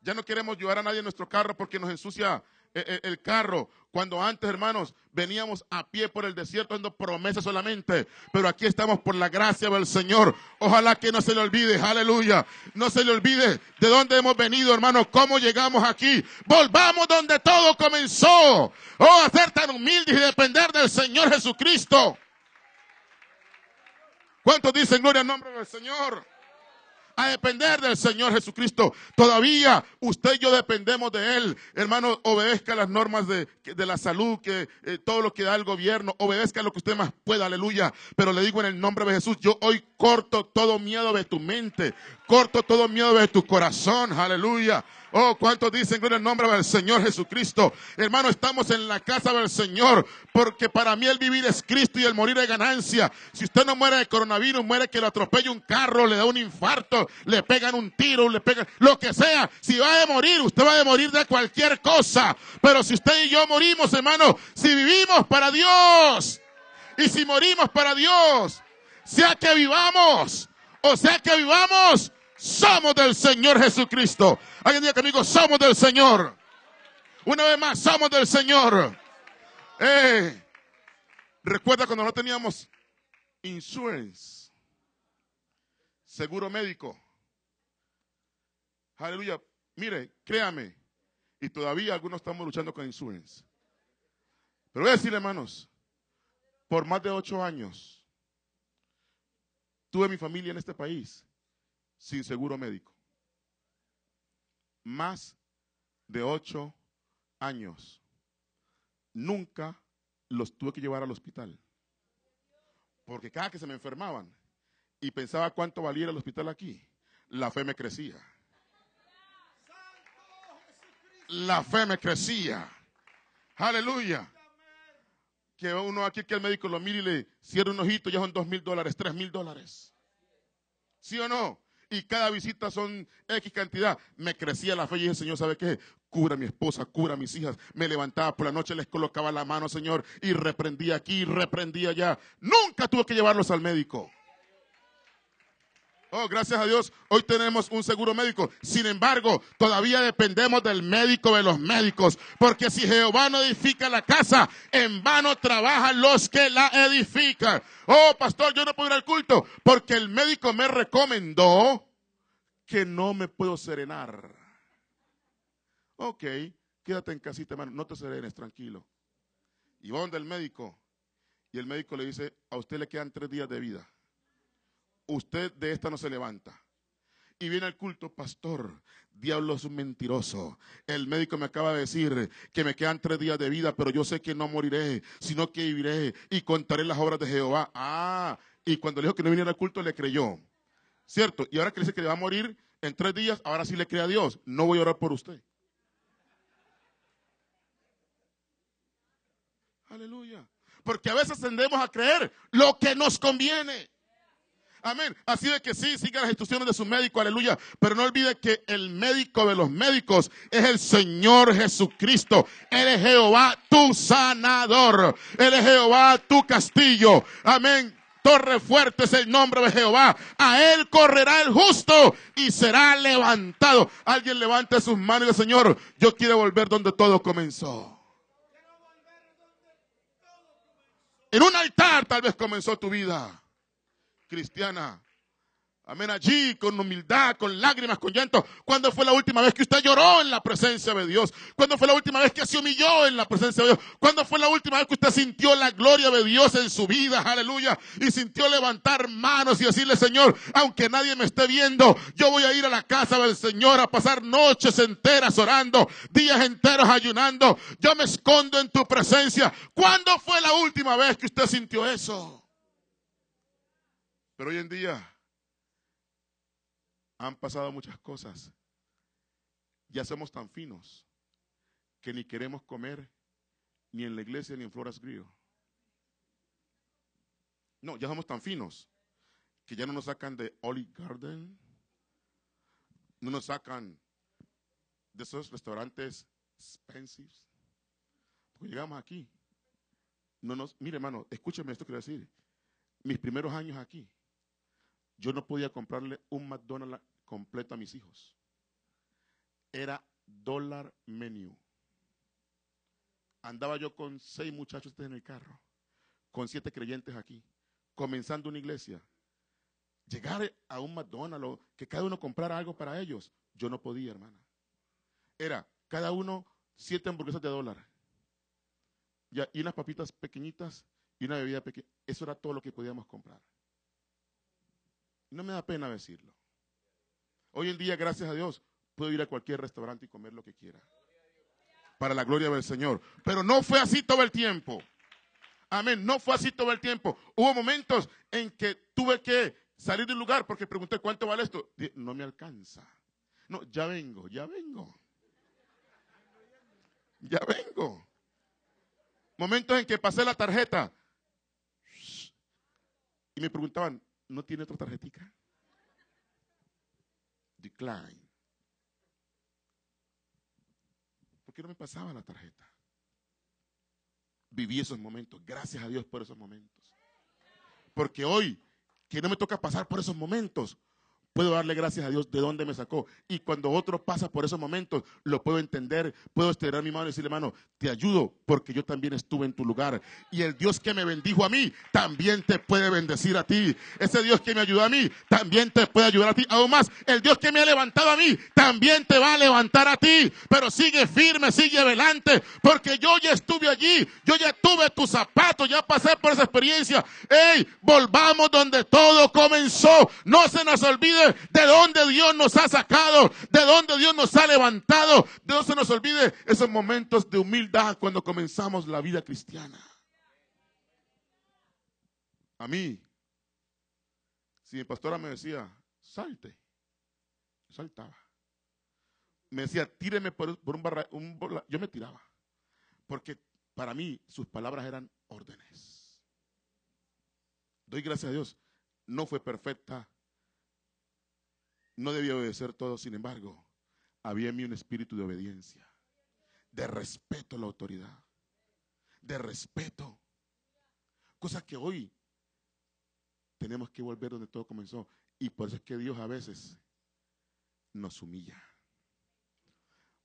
Ya no queremos llevar a nadie en nuestro carro porque nos ensucia eh, eh, el, carro. Cuando antes, hermanos, veníamos a pie por el desierto dando promesas solamente. Pero aquí estamos por la gracia del Señor. Ojalá que no se le olvide, aleluya. No se le olvide de dónde hemos venido, hermanos, cómo llegamos aquí. Volvamos donde todo comenzó. Oh, a ser tan humildes y depender del Señor Jesucristo. ¿Cuántos dicen gloria al nombre del Señor? A depender del Señor Jesucristo. Todavía usted y yo dependemos de Él. Hermano, obedezca las normas de, la salud, que eh, todo lo que da el gobierno, obedezca lo que usted más pueda, aleluya. Pero le digo en el nombre de Jesús, yo hoy corto todo miedo de tu mente, corto todo miedo de tu corazón, aleluya. Oh, ¿cuántos dicen en el nombre del Señor Jesucristo? Hermano, estamos en la casa del Señor, porque para mí el vivir es Cristo y el morir es ganancia. Si usted no muere de coronavirus, muere que le atropelle un carro, le da un infarto, le pegan un tiro, le pegan lo que sea. Si va a morir, usted va a morir de cualquier cosa. Pero si usted y yo morimos, hermano, si vivimos para Dios y si morimos para Dios, sea que vivamos o sea que vivamos, somos del Señor Jesucristo. Alguien diga conmigo, somos del Señor. Una vez más, somos del Señor. Eh, recuerda cuando no teníamos insurance, seguro médico. Aleluya. Mire, créame. Y todavía algunos estamos luchando con insurance. Pero voy a decirle, hermanos, por más de ocho años, tuve mi familia en este país sin seguro médico. Más de ocho años. Nunca los tuve que llevar al hospital. Porque cada que se me enfermaban y pensaba cuánto valía el hospital aquí, la fe me crecía. La fe me crecía. Aleluya. Que uno aquí que el médico lo mire y le cierra un ojito, ya son dos mil dólares, tres mil dólares. ¿Sí o no? Y cada visita son X cantidad. Me crecía la fe y dije, Señor, ¿sabe qué? Cura a mi esposa, cura a mis hijas. Me levantaba por la noche, les colocaba la mano, Señor, y reprendía aquí, reprendía allá. Nunca tuve que llevarlos al médico. Oh, gracias a Dios, hoy tenemos un seguro médico. Sin embargo, todavía dependemos del médico de los médicos. Porque si Jehová no edifica la casa, en vano trabajan los que la edifican. Oh, pastor, yo no puedo ir al culto porque el médico me recomendó que no me puedo serenar. Ok, quédate en casita, hermano, no te serenes, tranquilo. Y va donde el médico. Y el médico le dice, a usted le quedan tres días de vida. Usted de esta no se levanta. Y viene al culto, pastor, diablo es un mentiroso. El médico me acaba de decir que me quedan tres días de vida, pero yo sé que no moriré, sino que viviré y contaré las obras de Jehová. Ah, y cuando le dijo que no viniera al culto, le creyó. ¿Cierto? Y ahora que dice que le va a morir en tres días, ahora sí le cree a Dios. No voy a orar por usted. Aleluya. Porque a veces tendemos a creer lo que nos conviene. Amén. Así de que sí, siga las instrucciones de su médico, aleluya. Pero no olvide que el médico de los médicos es el Señor Jesucristo. Él es Jehová tu sanador. Él es Jehová tu castillo. Amén. Torre fuerte es el nombre de Jehová. A él correrá el justo y será levantado. Alguien levante sus manos y dice, Señor, yo quiero volver donde todo comenzó. En un altar tal vez comenzó tu vida cristiana. Amén, allí con humildad, con lágrimas, con llanto. ¿Cuándo fue la última vez que usted lloró en la presencia de Dios? ¿Cuándo fue la última vez que se humilló en la presencia de Dios? ¿Cuándo fue la última vez que usted sintió la gloria de Dios en su vida? Aleluya. Y sintió levantar manos y decirle, Señor, aunque nadie me esté viendo, yo voy a ir a la casa del Señor a pasar noches enteras orando, días enteros ayunando. Yo me escondo en tu presencia. ¿Cuándo fue la última vez que usted sintió eso? Pero hoy en día han pasado muchas cosas. Ya somos tan finos que ni queremos comer ni en la iglesia ni en Floras Grillo. No, ya somos tan finos que ya no nos sacan de Olive Garden, no nos sacan de esos restaurantes expensive. Porque llegamos aquí. No nos, mire, hermano, escúcheme esto que quiero decir. Mis primeros años aquí, yo no podía comprarle un McDonald's completo a mis hijos. Era dólar menu. Andaba yo con seis muchachos en el carro, con siete creyentes aquí, comenzando una iglesia. Llegar a un McDonald's, que cada uno comprara algo para ellos, yo no podía, hermana. Era cada uno siete hamburguesas de dólar. y unas papitas pequeñitas y una bebida pequeña. Eso era todo lo que podíamos comprar. No me da pena decirlo. Hoy en día, gracias a Dios, puedo ir a cualquier restaurante y comer lo que quiera. Para la gloria del Señor. Pero no fue así todo el tiempo. Amén. No fue así todo el tiempo. Hubo momentos en que tuve que salir del lugar porque pregunté cuánto vale esto. No me alcanza. No, ya vengo, ya vengo. Ya vengo. Momentos en que pasé la tarjeta y me preguntaban, ¿No tiene otra tarjetita? Decline. ¿Por qué no me pasaba la tarjeta? Viví esos momentos. Gracias a Dios por esos momentos. Porque hoy, que no me toca pasar por esos momentos, puedo darle gracias a Dios de dónde me sacó. Y cuando otro pasa por esos momentos, lo puedo entender, puedo estirar mi mano y decirle, hermano, te ayudo porque yo también estuve en tu lugar. Y el Dios que me bendijo a mí, también te puede bendecir a ti. Ese Dios que me ayudó a mí, también te puede ayudar a ti. Aún más, el Dios que me ha levantado a mí, también te va a levantar a ti. Pero sigue firme, sigue adelante, porque yo ya estuve allí, yo ya tuve tus zapatos, ya pasé por esa experiencia. ¡Ey! Volvamos donde todo comenzó. No se nos olvide de dónde Dios nos ha sacado, de dónde Dios nos ha levantado. No se nos olvide esos momentos de humildad cuando comenzamos la vida cristiana. A mí, si mi pastora me decía, salte, saltaba. Me decía, tíreme por, un barra, yo me tiraba. Porque para mí sus palabras eran órdenes. Doy gracias a Dios. No fue perfecta, no debía obedecer todo, sin embargo, había en mí un espíritu de obediencia, de respeto a la autoridad, de respeto. Cosa que hoy tenemos que volver donde todo comenzó. Y por eso es que Dios a veces nos humilla.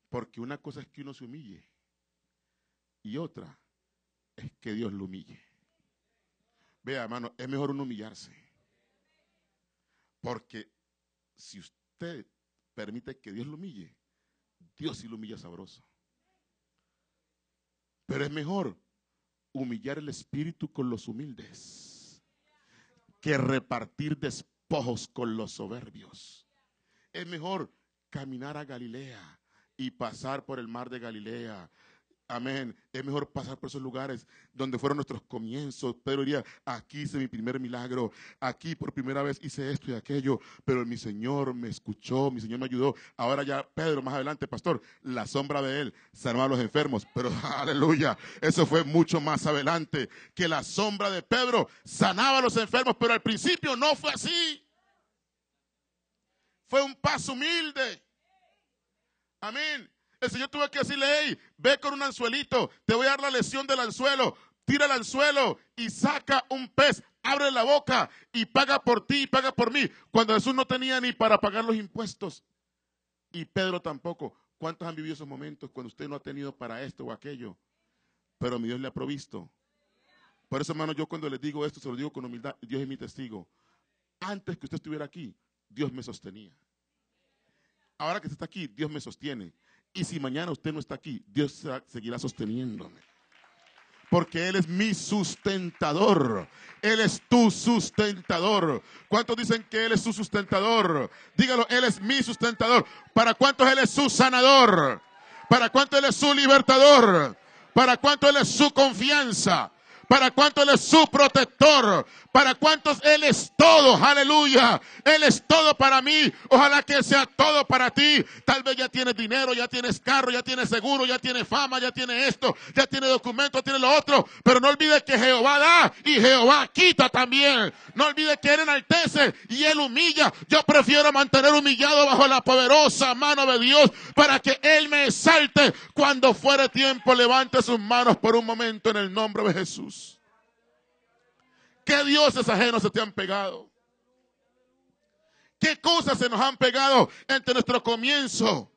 Porque una cosa es que uno se humille y otra es que Dios lo humille. Vea, hermano, es mejor uno humillarse. Porque si usted permite que Dios lo humille, Dios sí lo humilla sabroso. Pero es mejor humillar el espíritu con los humildes que repartir despojos con los soberbios. Es mejor caminar a Galilea y pasar por el mar de Galilea Amén. Es mejor pasar por esos lugares donde fueron nuestros comienzos. Pedro diría, aquí hice mi primer milagro, aquí por primera vez hice esto y aquello, pero mi Señor me escuchó, mi Señor me ayudó. Ahora ya Pedro, más adelante, pastor, la sombra de él sanó a los enfermos, pero aleluya, eso fue mucho más adelante, que la sombra de Pedro sanaba a los enfermos, pero al principio no fue así. Fue un paso humilde. Amén. El Señor tuvo que decirle, hey, ve con un anzuelito, te voy a dar la lesión del anzuelo, tira el anzuelo y saca un pez, abre la boca y paga por ti y paga por mí. Cuando Jesús no tenía ni para pagar los impuestos. Y Pedro tampoco. ¿Cuántos han vivido esos momentos cuando usted no ha tenido para esto o aquello? Pero mi Dios le ha provisto. Por eso, hermano, yo cuando les digo esto, se lo digo con humildad, Dios es mi testigo. Antes que usted estuviera aquí, Dios me sostenía. Ahora que usted está aquí, Dios me sostiene. Y si mañana usted no está aquí, Dios seguirá sosteniéndome. Porque Él es mi sustentador. Él es tu sustentador. ¿Cuántos dicen que Él es su sustentador? Dígalo, Él es mi sustentador. ¿Para cuántos Él es su sanador? ¿Para cuántos Él es su libertador? ¿Para cuántos Él es su confianza? ¿Para cuántos Él es su protector? ¿Para cuántos Él es todo? Aleluya. Él es todo para mí. Ojalá que sea todo para ti. Tal vez ya tienes dinero, ya tienes carro, ya tienes seguro, ya tienes fama, ya tienes esto, ya tienes documento, tiene lo otro. Pero no olvides que Jehová da y Jehová quita también. No olvides que Él enaltece y Él humilla. Yo prefiero mantener humillado bajo la poderosa mano de Dios para que Él me exalte cuando fuere tiempo. Levante sus manos por un momento en el nombre de Jesús. ¿Qué dioses ajenos se te han pegado? ¿Qué cosas se nos han pegado entre nuestro comienzo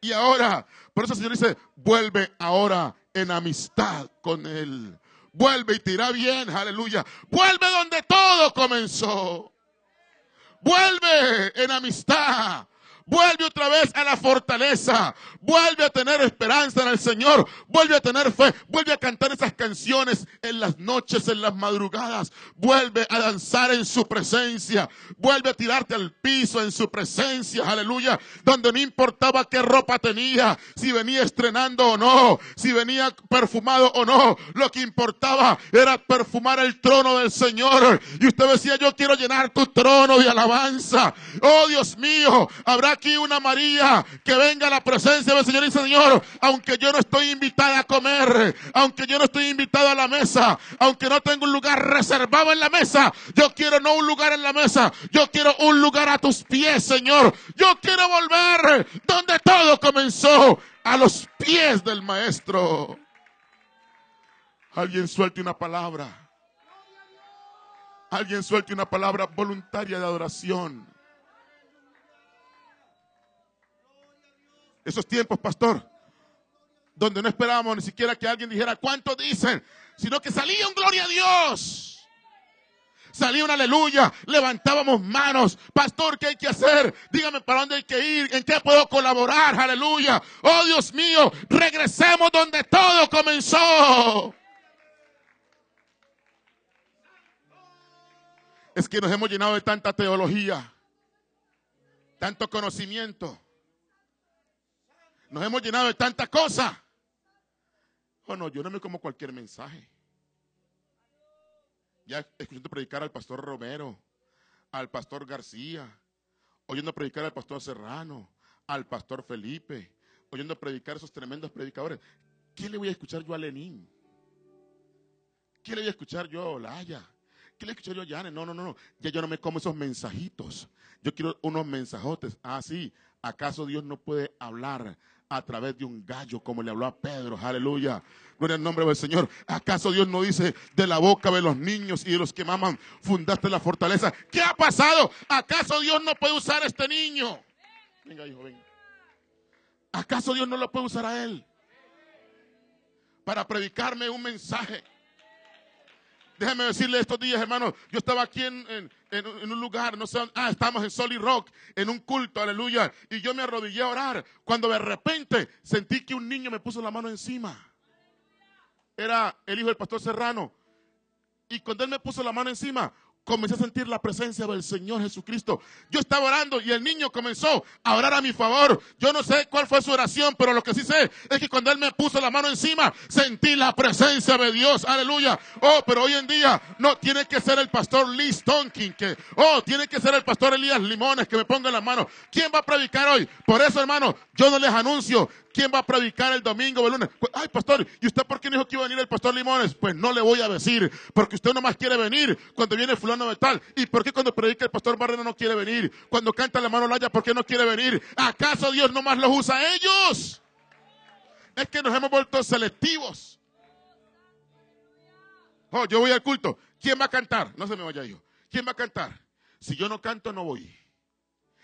y ahora? Por eso el Señor dice, vuelve ahora en amistad con Él. Vuelve y tira bien, aleluya. Vuelve donde todo comenzó. Vuelve en amistad. Vuelve otra vez a la fortaleza. Vuelve a tener esperanza en el Señor. Vuelve a tener fe. Vuelve a cantar esas canciones en las noches, en las madrugadas. Vuelve a danzar en su presencia. Vuelve a tirarte al piso en su presencia. Aleluya. Donde no importaba qué ropa tenía. Si venía estrenando o no. Si venía perfumado o no. Lo que importaba era perfumar el trono del Señor. Y usted decía, yo quiero llenar tu trono de alabanza. Oh Dios mío. Habrá aquí una María que venga a la presencia del Señor y Señor, aunque yo no estoy invitada a comer, aunque yo no estoy invitado a la mesa, aunque no tengo un lugar reservado en la mesa, yo quiero no un lugar en la mesa, yo quiero un lugar a tus pies, Señor. Yo quiero volver donde todo comenzó, a los pies del Maestro. Alguien suelte una palabra. Alguien suelte una palabra voluntaria de adoración. Esos tiempos, pastor, donde no esperábamos ni siquiera que alguien dijera cuánto dicen, sino que salía un gloria a Dios. Salía un aleluya, levantábamos manos. Pastor, ¿qué hay que hacer? Dígame para dónde hay que ir, en qué puedo colaborar, aleluya. Oh Dios mío, regresemos donde todo comenzó. Es que nos hemos llenado de tanta teología, tanto conocimiento nos hemos llenado de tanta cosa. Bueno, yo no me como cualquier mensaje. Ya escuchando predicar al pastor Romero, al pastor García, oyendo predicar al pastor Serrano, al pastor Felipe, oyendo predicar a esos tremendos predicadores. ¿Qué le voy a escuchar yo a Lenín? ¿Qué le voy a escuchar yo a Olaya? ¿Qué le escuchar yo a? No, no, no, no. Ya yo no me como esos mensajitos. Yo quiero unos mensajotes. Ah, sí. ¿Acaso Dios no puede hablar a través de un gallo, como le habló a Pedro. Aleluya. Gloria al nombre del Señor. ¿Acaso Dios no dice de la boca de los niños y de los que maman, fundaste la fortaleza? ¿Qué ha pasado? ¿Acaso Dios no puede usar a este niño? Venga, hijo, venga. ¿Acaso Dios no lo puede usar a él? Para predicarme un mensaje. Déjeme decirle estos días, hermano, yo estaba aquí en, un lugar, no sé, ah, estamos en Solid Rock, en un culto, aleluya, y yo me arrodillé a orar, cuando de repente sentí que un niño me puso la mano encima. Era el hijo del pastor Serrano. Y cuando él me puso la mano encima, comencé a sentir la presencia del Señor Jesucristo. Yo estaba orando y el niño comenzó a orar a mi favor. Yo no sé cuál fue su oración, pero lo que sí sé es que cuando él me puso la mano encima, sentí la presencia de Dios. Aleluya. Oh, pero hoy en día no tiene que ser el pastor Lee Stonking, que, oh, tiene que ser el pastor Elías Limones que me ponga la mano. ¿Quién va a predicar hoy? Por eso, hermano, yo no les anuncio ¿Quién va a predicar el domingo o el lunes? Pues, ay, pastor, ¿y usted por qué dijo que iba a venir el pastor Limones? Pues no le voy a decir, porque usted nomás quiere venir cuando viene fulano de tal. ¿Y por qué cuando predica el pastor Barreno no quiere venir? Cuando canta la mano Laya, ¿por qué no quiere venir? ¿Acaso Dios nomás los usa a ellos? Es que nos hemos vuelto selectivos. Oh, yo voy al culto. ¿Quién va a cantar? No se me vaya yo. ¿Quién va a cantar? Si yo no canto, no voy.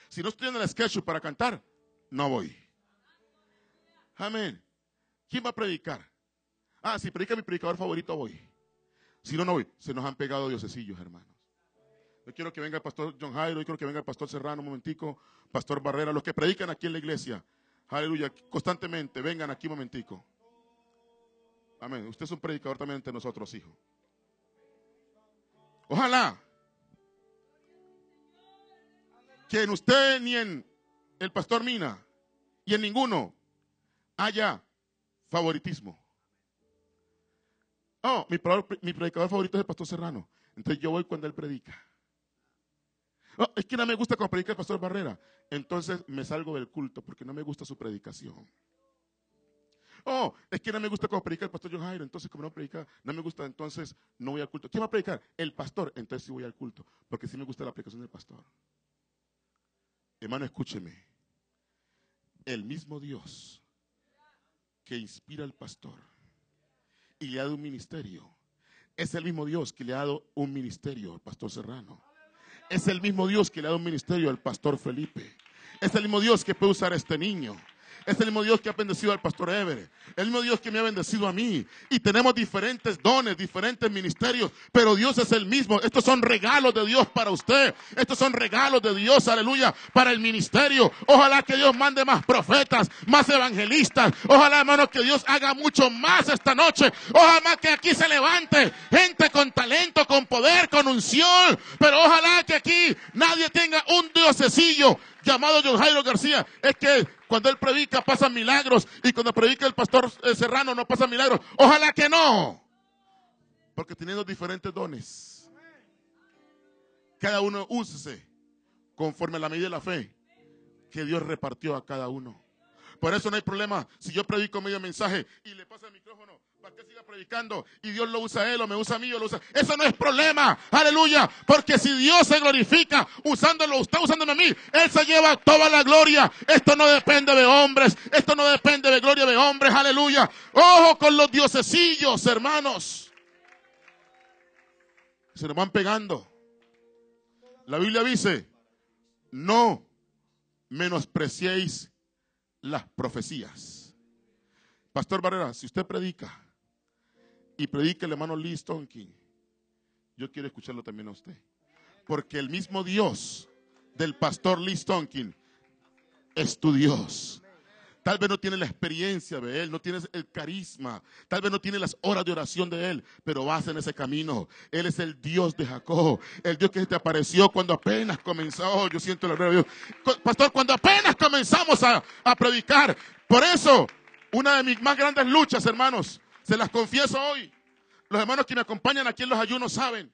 Si no estoy en el sketch para cantar, no voy. Amén. ¿Quién va a predicar? Ah, si predica mi predicador favorito, voy. Si no, no voy. Se nos han pegado diosesillos, hermanos. Yo quiero que venga el pastor John Jairo, yo quiero que venga el pastor Serrano un momentico, pastor Barrera, los que predican aquí en la iglesia. Aleluya, constantemente, vengan aquí un momentico. Amén. Usted es un predicador también entre nosotros, hijo. Ojalá que en usted ni en el pastor Mina y en ninguno haya favoritismo. Oh, mi, predicador favorito es el pastor Serrano. Entonces yo voy cuando él predica. Oh, es que no me gusta cuando predica el pastor Barrera. Entonces me salgo del culto porque no me gusta su predicación. Oh, es que no me gusta cuando predica el pastor John Jairo. Entonces, como no predica, no me gusta, entonces no voy al culto. ¿Quién va a predicar? El pastor. Entonces sí voy al culto. Porque sí me gusta la predicación del pastor. Hermano, escúcheme. El mismo Dios que inspira al pastor y le ha dado un ministerio. Es el mismo Dios que le ha dado un ministerio al pastor Serrano. Es el mismo Dios que le ha dado un ministerio al pastor Felipe. Es el mismo Dios que puede usar a este niño. Es el mismo Dios que ha bendecido al pastor Everett. El mismo Dios que me ha bendecido a mí. Y tenemos diferentes dones, diferentes ministerios. Pero Dios es el mismo. Estos son regalos de Dios para usted. Estos son regalos de Dios, aleluya, para el ministerio. Ojalá que Dios mande más profetas, más evangelistas. Ojalá, hermano, que Dios haga mucho más esta noche. Ojalá que aquí se levante gente con talento, con poder, con unción. Pero ojalá que aquí nadie tenga un diosecillo llamado John Jairo García. Es que cuando él predica pasan milagros y cuando predica el pastor eh, Serrano no pasa milagros. Ojalá que no. Porque teniendo diferentes dones, cada uno úsese conforme a la medida de la fe que Dios repartió a cada uno. Por eso no hay problema si yo predico medio mensaje y le pasa el micrófono para que siga predicando y Dios lo usa él o me usa a mí o lo usa. Eso no es problema. Aleluya. Porque si Dios se glorifica usándolo, está usándome a mí, Él se lleva toda la gloria. Esto no depende de hombres. Esto no depende de gloria de hombres. Aleluya. Ojo con los diosesillos, hermanos. Se nos van pegando. La Biblia dice, no menospreciéis las profecías. Pastor Barrera, si usted predica y predica el hermano Lee King. Yo quiero escucharlo también a usted. Porque el mismo Dios del pastor Lee King es tu Dios. Tal vez no tiene la experiencia de Él, no tienes el carisma, tal vez no tiene las horas de oración de Él, pero vas en ese camino. Él es el Dios de Jacob, el Dios que te apareció cuando apenas comenzó. Yo siento la gloria de Dios. Pastor, cuando apenas comenzamos a, a predicar. Por eso, una de mis más grandes luchas, hermanos, se las confieso hoy. Los hermanos que me acompañan aquí en los ayunos saben,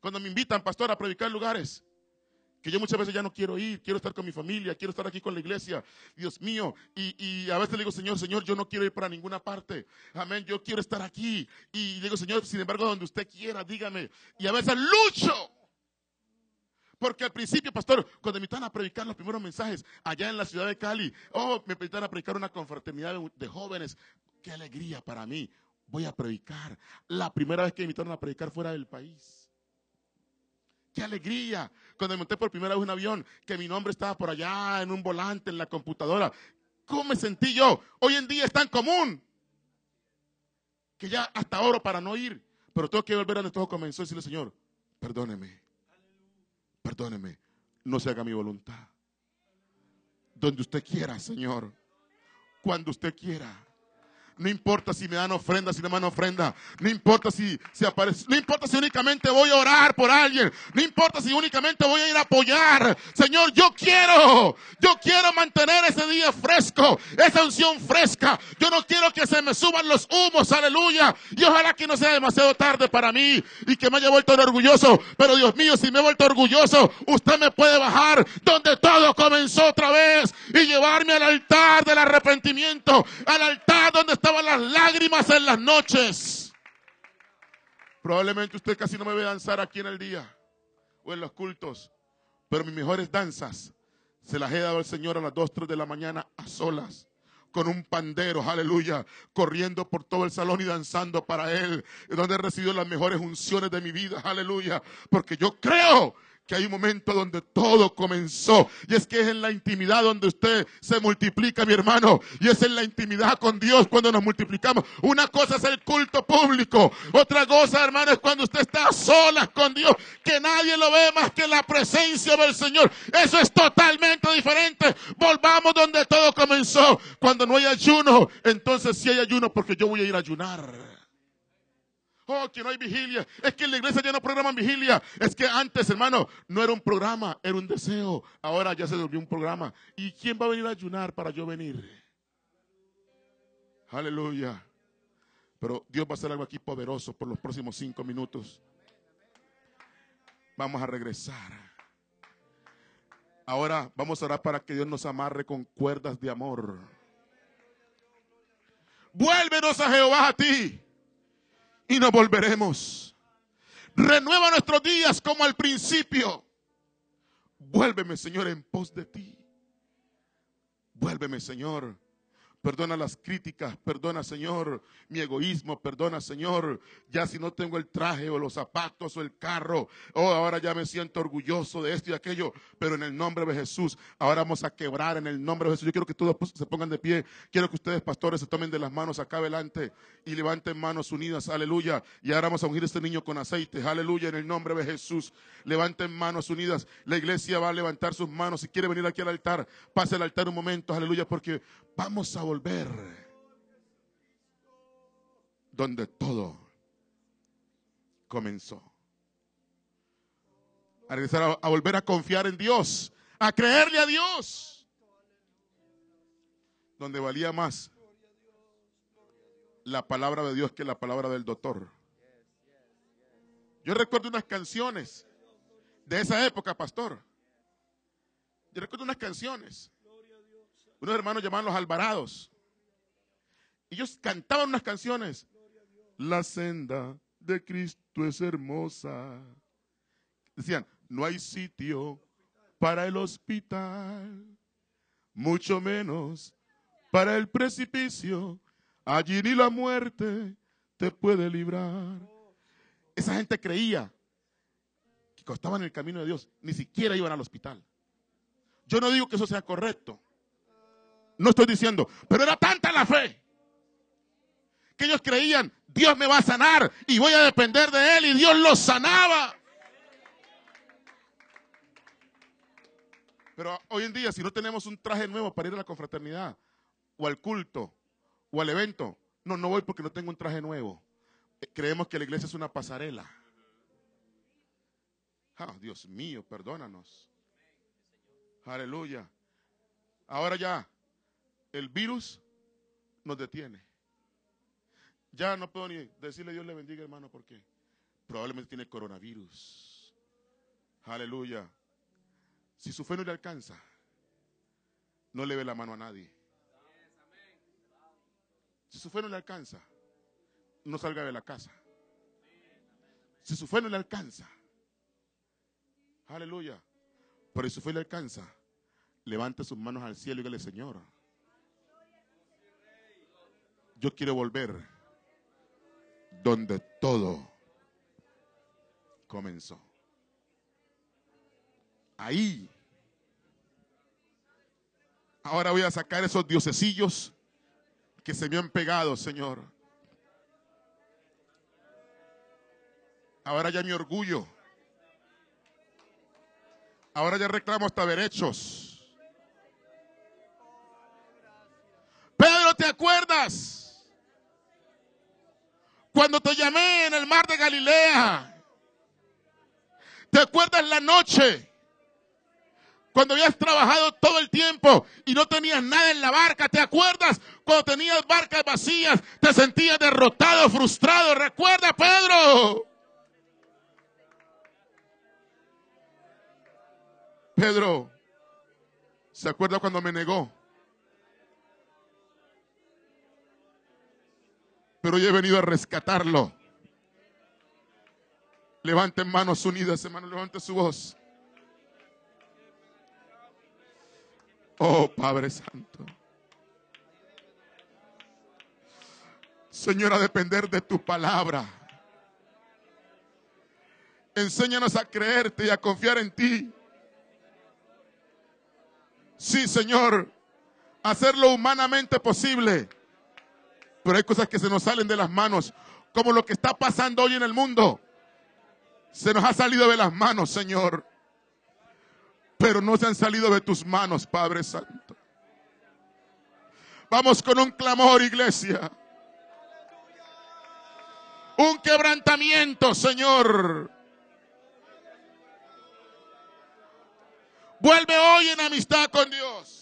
cuando me invitan, pastor, a predicar lugares, que yo muchas veces ya no quiero ir, quiero estar con mi familia, quiero estar aquí con la iglesia, Dios mío, y, a veces le digo, Señor, Señor, yo no quiero ir para ninguna parte, amén, yo quiero estar aquí, y digo, Señor, sin embargo, donde usted quiera, dígame, y a veces lucho, porque al principio, pastor, cuando me invitaban a predicar los primeros mensajes allá en la ciudad de Cali, oh, me invitaron a predicar una confraternidad de jóvenes qué alegría para mí. Voy a predicar. La primera vez que me invitaron a predicar fuera del país. Qué alegría. Cuando me monté por primera vez en un avión, que mi nombre estaba por allá en un volante, en la computadora. ¿Cómo me sentí yo? Hoy en día es tan común que ya hasta oro para no ir. Pero tengo que volver a donde todo comenzó y decirle, Señor, perdóneme. Perdóneme. No se haga mi voluntad. Donde usted quiera, Señor. Cuando usted quiera. No importa si me dan ofrenda, si no me dan ofrenda. No importa si se aparece. No importa si únicamente voy a orar por alguien. No importa si únicamente voy a ir a apoyar. Señor, yo quiero. Yo quiero mantener ese día fresco. Esa unción fresca. Yo no quiero que se me suban los humos. Aleluya. Y ojalá que no sea demasiado tarde para mí y que me haya vuelto orgulloso. Pero Dios mío, si me he vuelto orgulloso, usted me puede bajar donde todo comenzó otra vez y llevarme al altar del arrepentimiento. Al altar donde está las lágrimas en las noches. Probablemente usted casi no me ve danzar aquí en el día o en los cultos, pero mis mejores danzas se las he dado al Señor a las 2, 3 de la mañana a solas con un pandero, aleluya, corriendo por todo el salón y danzando para Él, donde he recibido las mejores unciones de mi vida, aleluya, porque yo creo que hay un momento donde todo comenzó. Y es que es en la intimidad donde usted se multiplica, mi hermano. Y es en la intimidad con Dios cuando nos multiplicamos. Una cosa es el culto público. Otra cosa, hermano, es cuando usted está a solas con Dios. Que nadie lo ve más que la presencia del Señor. Eso es totalmente diferente. Volvamos donde todo comenzó. Cuando no hay ayuno, entonces sí hay ayuno porque yo voy a ir a ayunar. Que no hay vigilia. Es que en la iglesia ya no programan vigilia. Es que antes, hermano, no era un programa, era un deseo. Ahora ya se volvió un programa. ¿Y quién va a venir a ayunar para yo venir? Aleluya. Pero Dios va a hacer algo aquí poderoso por los próximos cinco minutos. Vamos a regresar. Ahora vamos a orar para que Dios nos amarre con cuerdas de amor. Vuélvenos a Jehová a ti y nos volveremos. Renueva nuestros días como al principio. Vuélveme, Señor, en pos de ti. Vuélveme, Señor, Perdona las críticas, perdona Señor mi egoísmo, perdona Señor, ya si no tengo el traje o los zapatos o el carro, oh ahora ya me siento orgulloso de esto y aquello, pero en el nombre de Jesús, ahora vamos a quebrar en el nombre de Jesús. Yo quiero que todos se pongan de pie, quiero que ustedes pastores se tomen de las manos acá adelante y levanten manos unidas, aleluya. Y ahora vamos a ungir a este niño con aceite, aleluya, en el nombre de Jesús. Levanten manos unidas, la iglesia va a levantar sus manos, si quiere venir aquí al altar, pase al altar un momento, aleluya, porque vamos a volver donde todo comenzó. A regresar a, volver a confiar en Dios, a creerle a Dios, donde valía más la palabra de Dios que la palabra del doctor. Yo recuerdo unas canciones de esa época, pastor. Yo recuerdo unas canciones. Unos hermanos llamaban los Alvarados. Ellos cantaban unas canciones. La senda de Cristo es hermosa. Decían, no hay sitio para el hospital, mucho menos para el precipicio. Allí ni la muerte te puede librar. Esa gente creía que costaban el camino de Dios, ni siquiera iban al hospital. Yo no digo que eso sea correcto. No estoy diciendo, pero era tanta la fe que ellos creían, Dios me va a sanar y voy a depender de Él y Dios los sanaba. Pero hoy en día, si no tenemos un traje nuevo para ir a la confraternidad o al culto o al evento, no, no voy porque no tengo un traje nuevo. Eh, creemos que la iglesia es una pasarela. Ah, Dios mío, perdónanos. Aleluya. Ahora ya, el virus nos detiene. Ya no puedo ni decirle Dios le bendiga, hermano, porque probablemente tiene coronavirus. Aleluya. Si su fe no le alcanza, no le ve la mano a nadie. Si su fe no le alcanza, no salga de la casa. Si su fe no le alcanza, aleluya. Pero si su fe le alcanza, levante sus manos al cielo y dígale, Señor, yo quiero volver donde todo comenzó. Ahí. Ahora voy a sacar esos diosecillos que se me han pegado, Señor. Ahora ya mi orgullo. Ahora ya reclamo hasta derechos. Pedro, ¿te acuerdas? Cuando te llamé en el mar de Galilea, ¿te acuerdas la noche? Cuando habías trabajado todo el tiempo y no tenías nada en la barca, ¿te acuerdas? Cuando tenías barcas vacías, te sentías derrotado, frustrado. Recuerda, Pedro. Pedro, ¿se acuerda cuando me negó? Pero yo he venido a rescatarlo. Levanten manos unidas, hermano, levante su voz. Oh Padre Santo. Señor, a depender de tu palabra. Enséñanos a creerte y a confiar en ti. Sí, Señor, hacerlo humanamente posible. Pero hay cosas que se nos salen de las manos, como lo que está pasando hoy en el mundo. Se nos ha salido de las manos, Señor pero no se han salido de tus manos, Padre Santo. Vamos con un clamor, iglesia. Un quebrantamiento, Señor. Vuelve hoy en amistad con Dios.